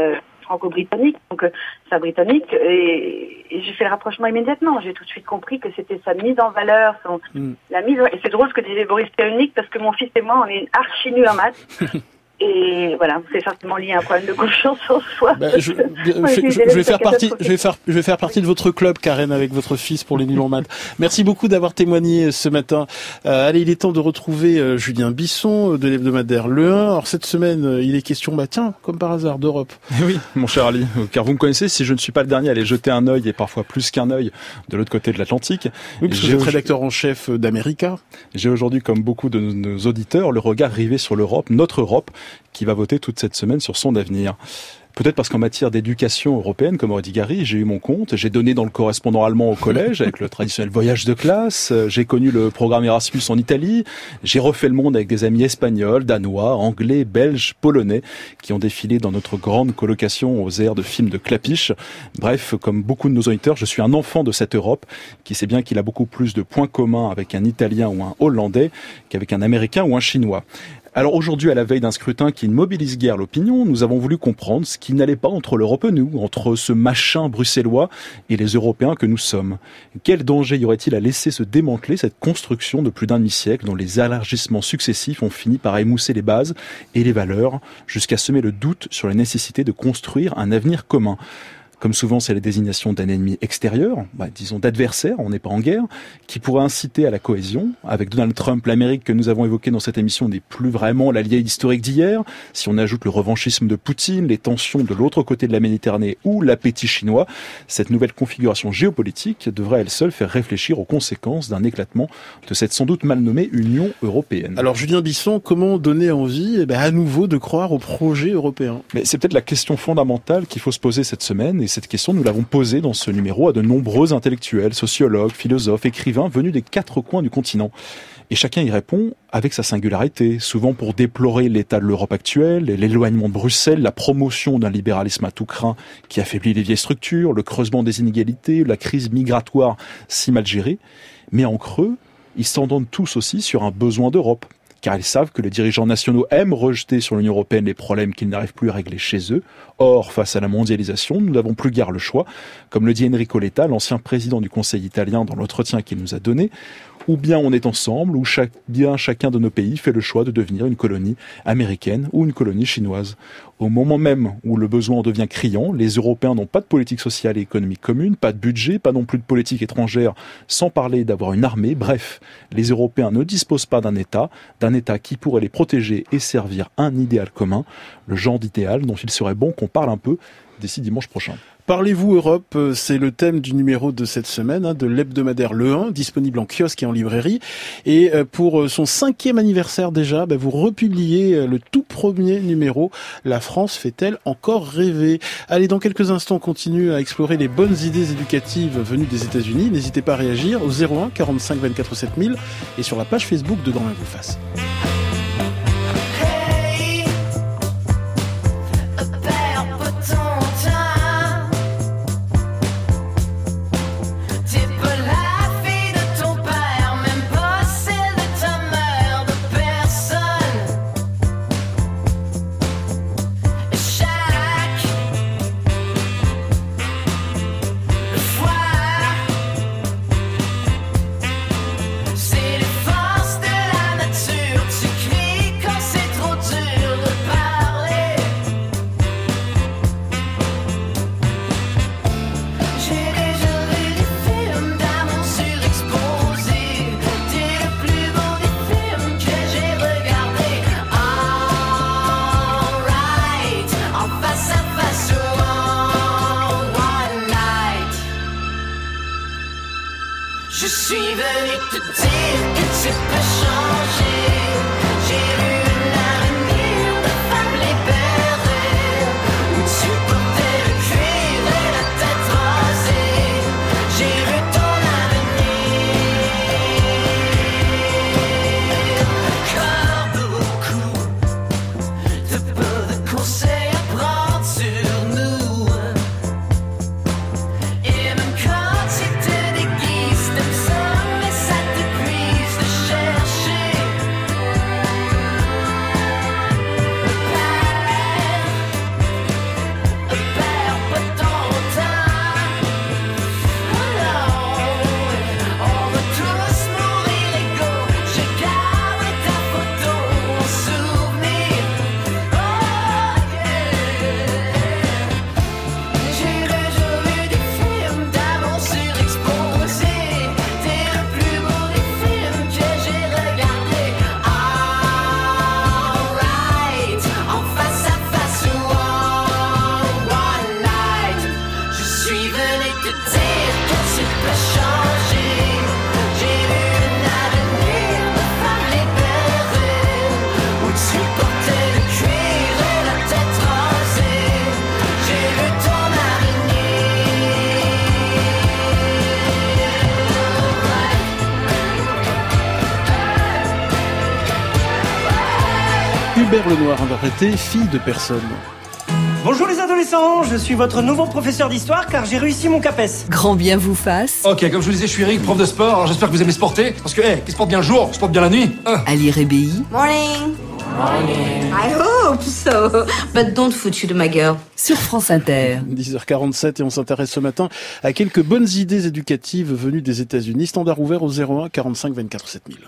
S9: euh, franco-britanniques, donc euh, ça britannique, et, et j'ai fait le rapprochement immédiatement. J'ai tout de suite compris que c'était sa mise en valeur, son,
S1: Mm.
S9: la mise. Et c'est drôle ce que disait Boris Cyrulnik parce que mon fils et moi, on est archi nuls en maths. Et voilà, c'est certainement lié à un problème de confiance en soi.
S1: Bah, je, je- je- je vais faire partie, je vais faire, je vais faire partie de votre club, Karen, avec votre fils pour les nuls en maths. Merci beaucoup d'avoir témoigné ce matin. Euh, allez, il est temps de retrouver euh, Julien Bisson euh, de l'hebdomadaire Le 1. Alors cette semaine, euh, il est question, bah tiens, comme par hasard, d'Europe.
S2: Eh oui, mon cher Ali, car vous me connaissez, si je ne suis pas le dernier à aller jeter un œil, et parfois plus qu'un œil, de l'autre côté de l'Atlantique,
S1: Oui, parce que vous êtes rédacteur en chef euh, d'America.
S2: J'ai aujourd'hui, comme beaucoup de nos auditeurs, le regard rivé sur l'Europe, notre Europe, qui va voter toute cette semaine sur son avenir. Peut-être parce qu'en matière d'éducation européenne, comme aurait dit Gary, j'ai eu mon compte, j'ai donné dans le correspondant allemand au collège avec le traditionnel voyage de classe, euh, j'ai connu le programme Erasmus en Italie, j'ai refait le monde avec des amis espagnols, danois, anglais, belges, polonais, qui ont défilé dans notre grande colocation aux airs de films de clapiche. Bref, comme beaucoup de nos auditeurs, je suis un enfant de cette Europe qui sait bien qu'il a beaucoup plus de points communs avec un Italien ou un Hollandais qu'avec un Américain ou un Chinois. Alors aujourd'hui, à la veille d'un scrutin qui ne mobilise guère l'opinion, nous avons voulu comprendre ce qui n'allait pas entre l'Europe nous, entre ce machin bruxellois et les Européens que nous sommes. Quel danger y aurait-il à laisser se démanteler cette construction de plus d'un demi-siècle dont les élargissements successifs ont fini par émousser les bases et les valeurs, jusqu'à semer le doute sur la nécessité de construire un avenir commun? Comme souvent c'est la désignation d'un ennemi extérieur, bah, disons d'adversaire, on n'est pas en guerre, qui pourrait inciter à la cohésion. Avec Donald Trump, l'Amérique que nous avons évoquée dans cette émission n'est plus vraiment l'allié historique d'hier. Si on ajoute le revanchisme de Poutine, les tensions de l'autre côté de la Méditerranée ou l'appétit chinois, cette nouvelle configuration géopolitique devrait elle seule faire réfléchir aux conséquences d'un éclatement de cette sans doute mal nommée Union européenne.
S1: Alors Julien Bisson, comment donner envie, eh ben, à nouveau, de croire au projet européen?
S2: Mais c'est peut-être la question fondamentale qu'il faut se poser cette semaine, et cette question, nous l'avons posée dans ce numéro à de nombreux intellectuels, sociologues, philosophes, écrivains venus des quatre coins du continent. Et chacun y répond avec sa singularité, souvent pour déplorer l'état de l'Europe actuelle, l'éloignement de Bruxelles, la promotion d'un libéralisme à tout craint qui affaiblit les vieilles structures, le creusement des inégalités, la crise migratoire si mal gérée. Mais en creux, ils s'entendent tous aussi sur un besoin d'Europe, car ils savent que les dirigeants nationaux aiment rejeter sur l'Union européenne les problèmes qu'ils n'arrivent plus à régler chez eux. Or, face à la mondialisation, nous n'avons plus guère le choix. Comme le dit Enrico Letta, l'ancien président du Conseil italien dans l'entretien qu'il nous a donné, ou bien on est ensemble, ou bien chacun de nos pays fait le choix de devenir une colonie américaine ou une colonie chinoise. Au moment même où le besoin en devient criant, les Européens n'ont pas de politique sociale et économique commune, pas de budget, pas non plus de politique étrangère, sans parler d'avoir une armée. Bref, les Européens ne disposent pas d'un État, d'un État qui pourrait les protéger et servir un idéal commun, le genre d'idéal dont il serait bon qu'on parle un peu d'ici dimanche prochain.
S1: Parlez-vous Europe, euh, c'est le thème du numéro de cette semaine, hein, de l'hebdomadaire Le 1, disponible en kiosque et en librairie. Et euh, pour euh, son cinquième anniversaire déjà, bah, vous republiez le tout premier numéro. La France fait-elle encore rêver? Allez, dans quelques instants, on continue à explorer les bonnes idées éducatives venues des États-Unis. N'hésitez pas à réagir au 01 45 24 7000 et sur la page Facebook de Dans la vous. Lenoir, interprété Fille de personne.
S11: Bonjour les adolescents, je suis votre nouveau professeur d'histoire car j'ai réussi mon CAPES.
S3: Grand bien vous fasse.
S12: Ok, comme je vous disais, je suis Eric, prof de sport. Alors j'espère que vous aimez sporter. Parce que, hey, qui se porte bien le jour, se porte bien la nuit. Hein.
S3: Ali Rébéi.
S13: Morning. I hope so. But don't foutre de ma gueule.
S3: Sur France Inter.
S1: 10h47 et on s'intéresse ce matin à quelques bonnes idées éducatives venues des États-Unis. Standard ouvert au 01 45 24 7000.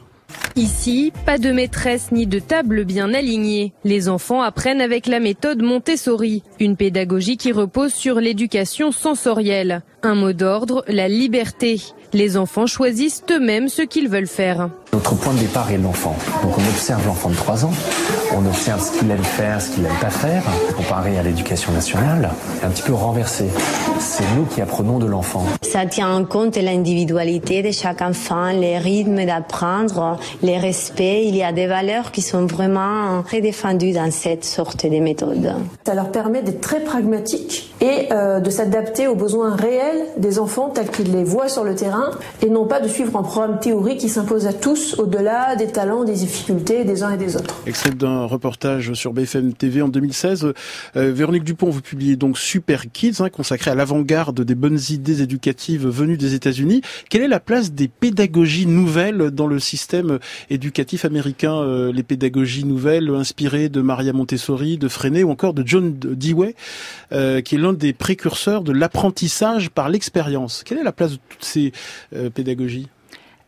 S14: Ici, pas de maîtresse ni de table bien alignée. Les enfants apprennent avec la méthode Montessori, une pédagogie qui repose sur l'éducation sensorielle. Un mot d'ordre, la liberté. Les enfants choisissent eux-mêmes ce qu'ils veulent faire.
S15: Notre point de départ est l'enfant. Donc on observe l'enfant de 3 ans, on observe ce qu'il aime faire, ce qu'il aime pas faire, comparé à l'éducation nationale, un petit peu renversé. C'est nous qui apprenons de l'enfant.
S16: Ça tient en compte l'individualité de chaque enfant, les rythmes d'apprendre, les respects. Il y a des valeurs qui sont vraiment très défendues dans cette sorte de méthode.
S17: Ça leur permet d'être très pragmatiques et euh, de s'adapter aux besoins réels des enfants tels qu'ils les voient sur le terrain et non pas de suivre un programme théorique qui s'impose à tous au-delà des talents, des difficultés des uns et des autres.
S1: Extrait d'un reportage sur BFM TV en 2016. Euh, Véronique Dupont, vous publiez donc Super Kids, hein, consacré à l'avant-garde des bonnes idées éducatives venues des États-Unis. Quelle est la place des pédagogies nouvelles dans le système éducatif américain euh, Les pédagogies nouvelles inspirées de Maria Montessori, de Freinet ou encore de John Dewey, euh, qui est l'un des précurseurs de l'apprentissage par l'expérience. Quelle est la place de toutes ces euh, pédagogies?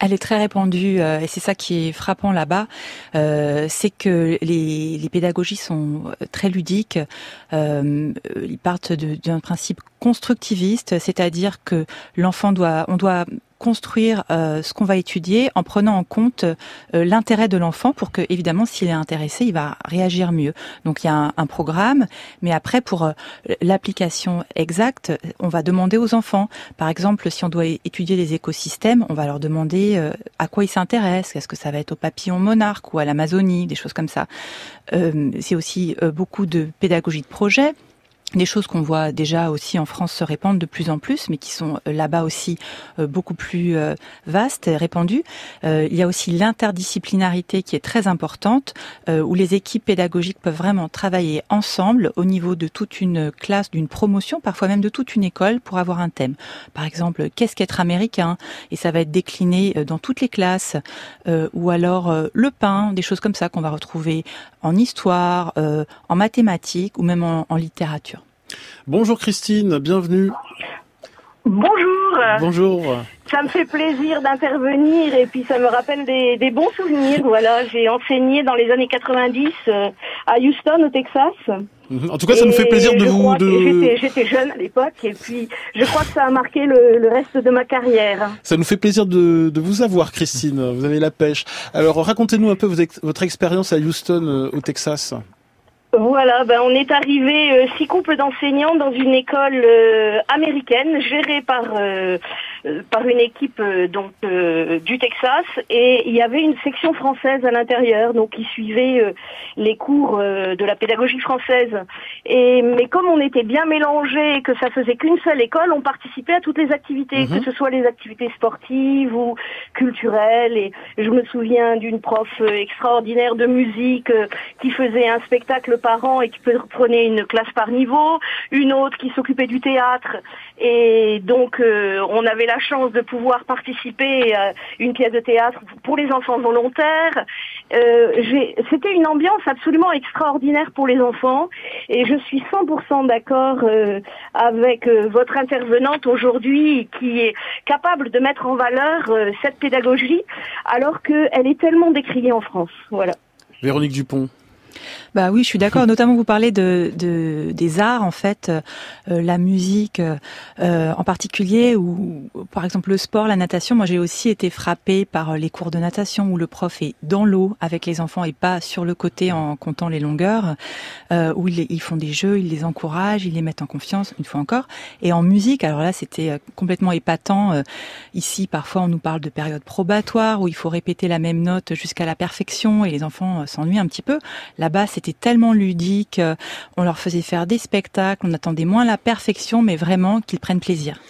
S4: Elle est très répandue euh, et c'est ça qui est frappant là-bas, euh, c'est que les, pédagogies sont très ludiques. Euh, ils partent d'un principe constructiviste, c'est-à-dire que l'enfant doit, on doit construire euh, ce qu'on va étudier en prenant en compte euh, l'intérêt de l'enfant pour que, évidemment, s'il est intéressé, il va réagir mieux. Donc il y a un, un programme, mais après, pour euh, l'application exacte, on va demander aux enfants, par exemple, si on doit étudier les écosystèmes, on va leur demander euh, à quoi ils s'intéressent, est-ce que ça va être au papillon monarque ou à l'Amazonie, des choses comme ça. Euh, C'est aussi beaucoup de pédagogie de projet des choses qu'on voit déjà aussi en France se répandre de plus en plus, mais qui sont là-bas aussi beaucoup plus vastes et répandues. Il y a aussi l'interdisciplinarité qui est très importante, où les équipes pédagogiques peuvent vraiment travailler ensemble au niveau de toute une classe, d'une promotion, parfois même de toute une école, pour avoir un thème. Par exemple, qu'est-ce qu'être américain? Et ça va être décliné dans toutes les classes. Ou alors le pain, des choses comme ça qu'on va retrouver en histoire, en mathématiques ou même en littérature.
S1: Bonjour Christine, bienvenue.
S18: Bonjour.
S1: Bonjour.
S18: Ça me fait plaisir d'intervenir et puis ça me rappelle des, des bons souvenirs. Voilà, j'ai enseigné dans les années 90 euh, à Houston, au Texas.
S1: En tout cas, ça nous fait plaisir de vous. De...
S18: J'étais jeune à l'époque et puis je crois que ça a marqué le, le, reste de ma carrière.
S1: Ça nous fait plaisir de, de vous avoir, Christine. Vous avez la pêche. Alors, racontez-nous un peu votre expérience à Houston, euh, au Texas.
S18: Voilà, ben on est arrivé euh, six couples d'enseignants dans une école euh, américaine gérée par euh, par une équipe donc du Texas. Et il y avait une section française à l'intérieur donc qui suivait les cours de la pédagogie française. Et mais comme on était bien mélangés et que ça faisait qu'une seule école on participait à toutes les activités
S1: Mhm.
S18: que ce soit les activités sportives ou culturelles. Et je me souviens d'une prof extraordinaire de musique qui faisait un spectacle par an et qui prenait une classe par niveau, une autre qui s'occupait du théâtre. Et donc euh, on avait la chance de pouvoir participer à une pièce de théâtre pour les enfants volontaires. Euh, C'était une ambiance absolument extraordinaire pour les enfants et je suis 100% d'accord euh, avec euh, votre intervenante aujourd'hui qui est capable de mettre en valeur euh, cette pédagogie alors qu'elle est tellement décriée en France. Voilà.
S1: Véronique Dupont.
S4: Bah oui, je suis d'accord. Notamment, vous parlez de, de des arts, en fait, euh, la musique, euh, en particulier, ou par exemple le sport, la natation. Moi, j'ai aussi été frappée par les cours de natation où le prof est dans l'eau avec les enfants et pas sur le côté en comptant les longueurs, euh, où ils, ils font des jeux, ils les encouragent, ils les mettent en confiance, une fois encore. Et en musique, alors là, c'était complètement épatant. Euh, Ici, parfois, on nous parle de période probatoire où il faut répéter la même note jusqu'à la perfection et les enfants s'ennuient un petit peu. Là-bas, c'était tellement ludique. On leur faisait faire des spectacles. On attendait moins la perfection, mais vraiment qu'ils prennent plaisir.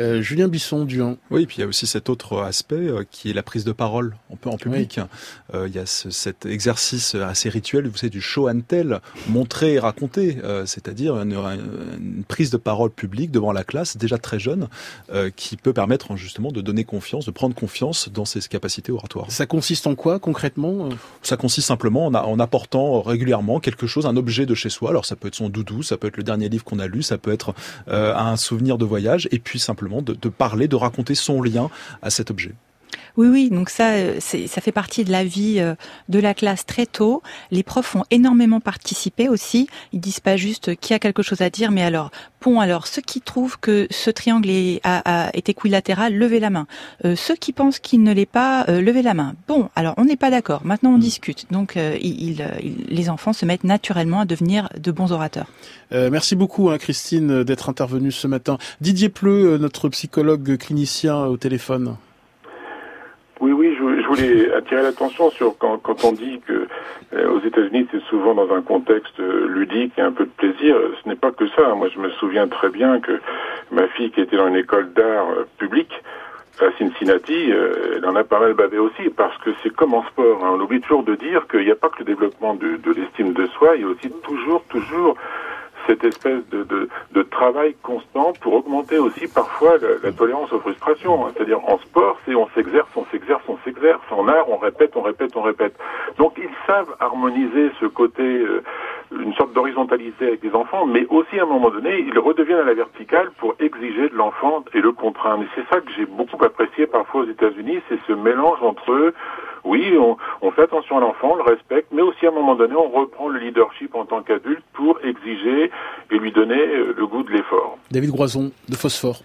S1: Euh, Julien Bisson du 1.
S2: Oui, puis il y a aussi cet autre aspect euh, qui est la prise de parole en, pu- en public. Euh, il y a ce- cet exercice assez rituel, vous savez, du show and tell, montrer et raconter, c'est-à-dire une, une prise de parole publique devant la classe, déjà très jeune, qui peut permettre justement de donner confiance, de prendre confiance dans ses capacités oratoires.
S1: Ça consiste en quoi concrètement
S2: Ça consiste simplement en, a- en apportant régulièrement quelque chose, un objet de chez soi. Alors ça peut être son doudou, ça peut être le dernier livre qu'on a lu, ça peut être un souvenir de voyage, et puis simplement de, parler, de raconter son lien à cet objet.
S4: Oui, oui, donc ça, euh, c'est- ça fait partie de la vie euh, de la classe très tôt. Les profs ont énormément participé aussi. Ils disent pas juste qui a quelque chose à dire, mais alors, bon, alors, ceux qui trouvent que ce triangle est, a, a- est équilatéral, levez la main. Euh, ceux qui pensent qu'il ne l'est pas, euh, levez la main. Bon, alors, on n'est pas d'accord. Maintenant, on discute. Donc, euh, il- les enfants se mettent naturellement à devenir de bons orateurs.
S1: Euh, merci beaucoup, hein, Christine, d'être intervenue ce matin. Didier Pleu, notre psychologue clinicien au téléphone.
S5: Oui, oui, je, je voulais attirer l'attention sur quand, quand on dit que euh, aux États-Unis c'est souvent dans un contexte euh, ludique et un peu de plaisir. Ce n'est pas que ça. Moi, je me souviens très bien que ma fille qui était dans une école d'art euh, publique à Cincinnati, euh, elle en a pas mal bavé aussi parce que c'est comme en sport. hein. On oublie toujours de dire qu'il n'y a pas que le développement de, de l'estime de soi, il y a aussi toujours, toujours cette espèce de, de, travail constant pour augmenter aussi parfois la, tolérance aux frustrations. hein. C'est-à-dire en sport, c'est on s'exerce, on s'exerce, on s'exerce. En art, on répète, on répète, on répète. Donc ils savent harmoniser ce côté, euh, une sorte d'horizontalité avec les enfants, mais aussi à un moment donné, ils redeviennent à la verticale pour exiger de l'enfant et le contraindre. Et c'est ça que j'ai beaucoup apprécié parfois aux États-Unis, c'est ce mélange entre oui, on, on fait attention à l'enfant, on le respecte, mais aussi à un moment donné, on reprend le leadership en tant qu'adulte pour exiger et lui donner euh, le goût de l'effort.
S1: David Groison, de Phosphore.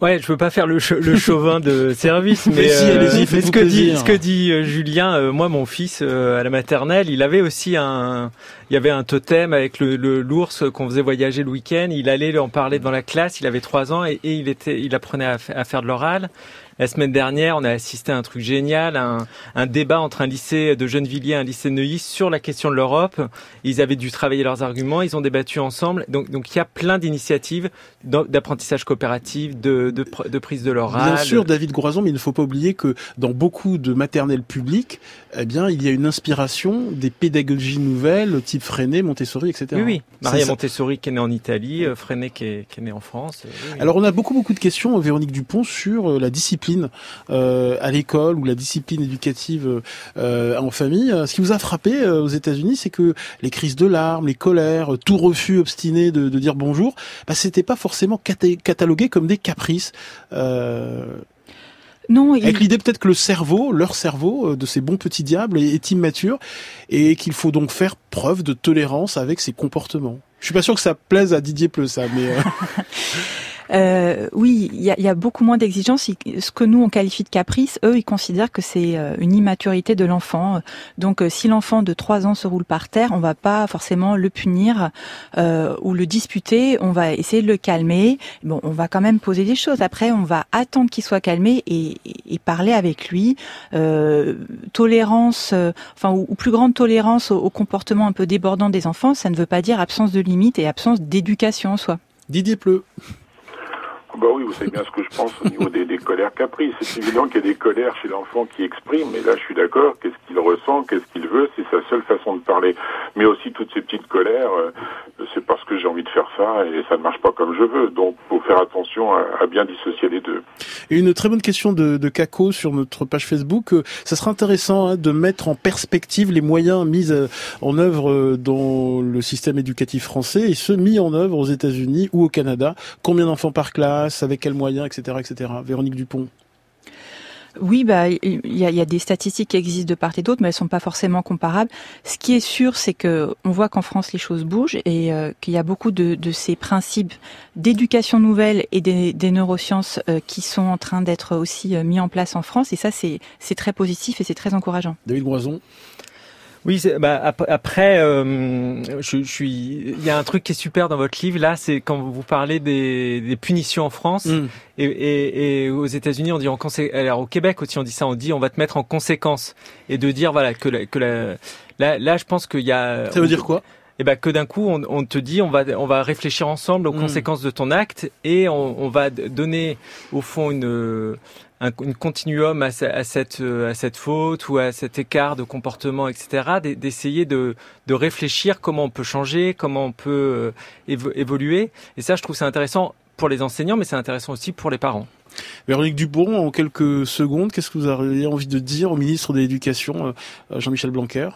S6: Ouais, je veux pas faire le, ch- le chauvin de service, mais,
S1: Mais si, allez-y,
S6: mais ce que dit ce que dit euh, Julien, euh, moi mon fils euh, à la maternelle, il avait aussi un, il y avait un totem avec le l'ours qu'on faisait voyager le week-end. Il allait en parler devant la classe. Il avait trois ans et, et il était, il apprenait à, fa- à faire de l'oral. La semaine dernière, on a assisté à un truc génial, un, un débat entre un lycée de Gennevilliers et un lycée de Neuilly sur la question de l'Europe. Ils avaient dû travailler leurs arguments, ils ont débattu ensemble. Donc, donc il y a plein d'initiatives d'apprentissage coopératif, de, de, de prise de l'oral.
S1: Bien sûr, David Groison, mais il ne faut pas oublier que dans beaucoup de maternelles publiques, eh bien, il y a une inspiration des pédagogies nouvelles, type Freinet, Montessori, etc.
S6: Oui, oui. Maria Montessori qui est née en Italie, euh, Freinet qui est, qui est né en France. euh, oui, oui.
S1: Alors on a beaucoup beaucoup de questions, Véronique Dupont, sur euh, la discipline euh, à l'école ou la discipline éducative euh, en famille. Ce qui vous a frappé euh, aux États-Unis, c'est que les crises de larmes, les colères, tout refus obstiné de, de dire bonjour, bah, c'était pas forcément cata- catalogué comme des caprices.
S4: Non, il-
S1: avec l'idée peut-être que le cerveau, leur cerveau, euh, de ces bons petits diables, est, est immature et qu'il faut donc faire preuve de tolérance avec ses comportements. Je suis pas sûr que ça plaise à Didier Pleu, ça, mais euh,
S4: Euh, oui, il y a, y a beaucoup moins d'exigences. Ce que nous on qualifie de caprice, eux ils considèrent que c'est euh, une immaturité de l'enfant. Donc euh, si l'enfant de 3 ans se roule par terre, on va pas forcément le punir euh, ou le disputer. On va essayer de le calmer. Bon, on va quand même poser des choses. Après, on va attendre qu'il soit calmé et, et- et parler avec lui. Euh, tolérance, euh, enfin ou, ou plus grande tolérance au, au comportement un peu débordant des enfants, ça ne veut pas dire absence de limite et absence d'éducation en soi.
S1: Didier Pleu.
S5: Bah oui, vous savez bien ce que je pense au niveau des, des colères caprices. C'est évident qu'il y a des colères chez l'enfant qui exprime, mais là je suis d'accord, qu'est-ce qu'il ressent, qu'est-ce qu'il veut, c'est sa seule façon de parler. Mais aussi toutes ces petites colères, euh, c'est parce que j'ai envie de faire ça et ça ne marche pas comme je veux. Donc faut faire attention à, à bien dissocier les deux.
S1: Et une très bonne question de, de Kako sur notre page Facebook. Euh, Ça sera intéressant hein, de mettre en perspective les moyens mis euh, en œuvre euh, dans le système éducatif français et ceux mis en œuvre aux États-Unis ou au Canada. Combien d'enfants par classe, avec quels moyens, etc., etc. Véronique Dupont.
S4: Oui, bah, il y a, il y a des statistiques qui existent de part et d'autre, mais elles sont pas forcément comparables. Ce qui est sûr, c'est que on voit qu'en France les choses bougent et euh, qu'il y a beaucoup de, de ces principes d'éducation nouvelle et des, des neurosciences euh, qui sont en train d'être aussi euh, mis en place en France. Et ça, c'est c'est très positif et c'est très encourageant.
S1: David Groison.
S6: Oui, bah, ap- après, euh, je, je suis. Il y a un truc qui est super dans votre livre là, c'est quand vous parlez des, des punitions en France
S1: Mm.
S6: et, et, et aux États-Unis, on dit en consé... alors au Québec aussi, on dit ça, on dit on va te mettre en conséquence et de dire voilà que la, que la, là, là, je pense qu'il y a.
S1: Ça veut dire quoi?
S6: Et ben que d'un coup on, on te dit on va on va réfléchir ensemble aux
S1: Mm.
S6: conséquences de ton acte et on, on va donner au fond une un une continuum à, ce- à cette euh, à cette faute ou à cet écart de comportement etc d'e- d'essayer de de réfléchir comment on peut changer comment on peut euh, évo- évoluer. Et ça je trouve c'est intéressant pour les enseignants mais c'est intéressant aussi pour les parents.
S1: Véronique Dupont, en quelques secondes, qu'est-ce que vous auriez envie de dire au ministre de l'Éducation, euh, Jean-Michel Blanquer?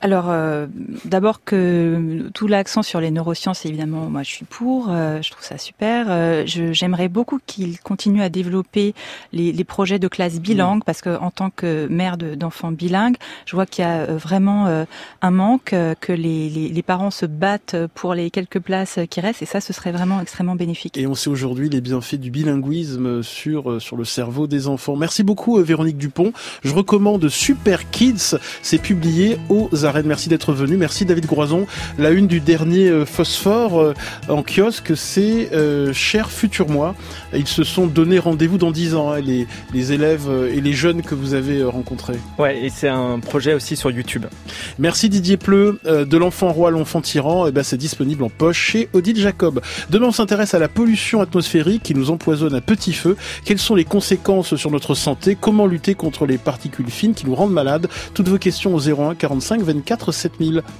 S4: Alors, euh, d'abord que tout l'accent sur les neurosciences, évidemment, moi je suis pour, euh, je trouve ça super. Euh, J'aimerais beaucoup qu'il continue à développer les, les projets de classe bilingue, parce que en tant que mère de- d'enfants bilingues, je vois qu'il y a euh, vraiment euh, un manque, euh, que les, les, les parents se battent pour les quelques places qui restent, et ça, ce serait vraiment extrêmement bénéfique.
S1: Et on sait aujourd'hui les bienfaits du bilinguisme sur sur le cerveau des enfants. Merci beaucoup Véronique Dupont. Je recommande Super Kids, c'est publié aux Merci d'être venu. Merci David Groison. La une du dernier euh, Phosphore euh, en kiosque, c'est euh, Cher futur moi. Ils se sont donné rendez-vous dans 10 ans, hein, les, les élèves et les jeunes que vous avez rencontrés.
S6: ouais et c'est un projet aussi sur YouTube
S1: Merci Didier Pleu, euh, de l'enfant roi à l'enfant tyran, et ben c'est disponible en poche chez Odile Jacob. Demain on s'intéresse à la pollution atmosphérique qui nous empoisonne à petit feu. Quelles sont les conséquences sur notre santé? Comment lutter contre les particules fines qui nous rendent malades? Toutes vos questions au 01 45 24 7000.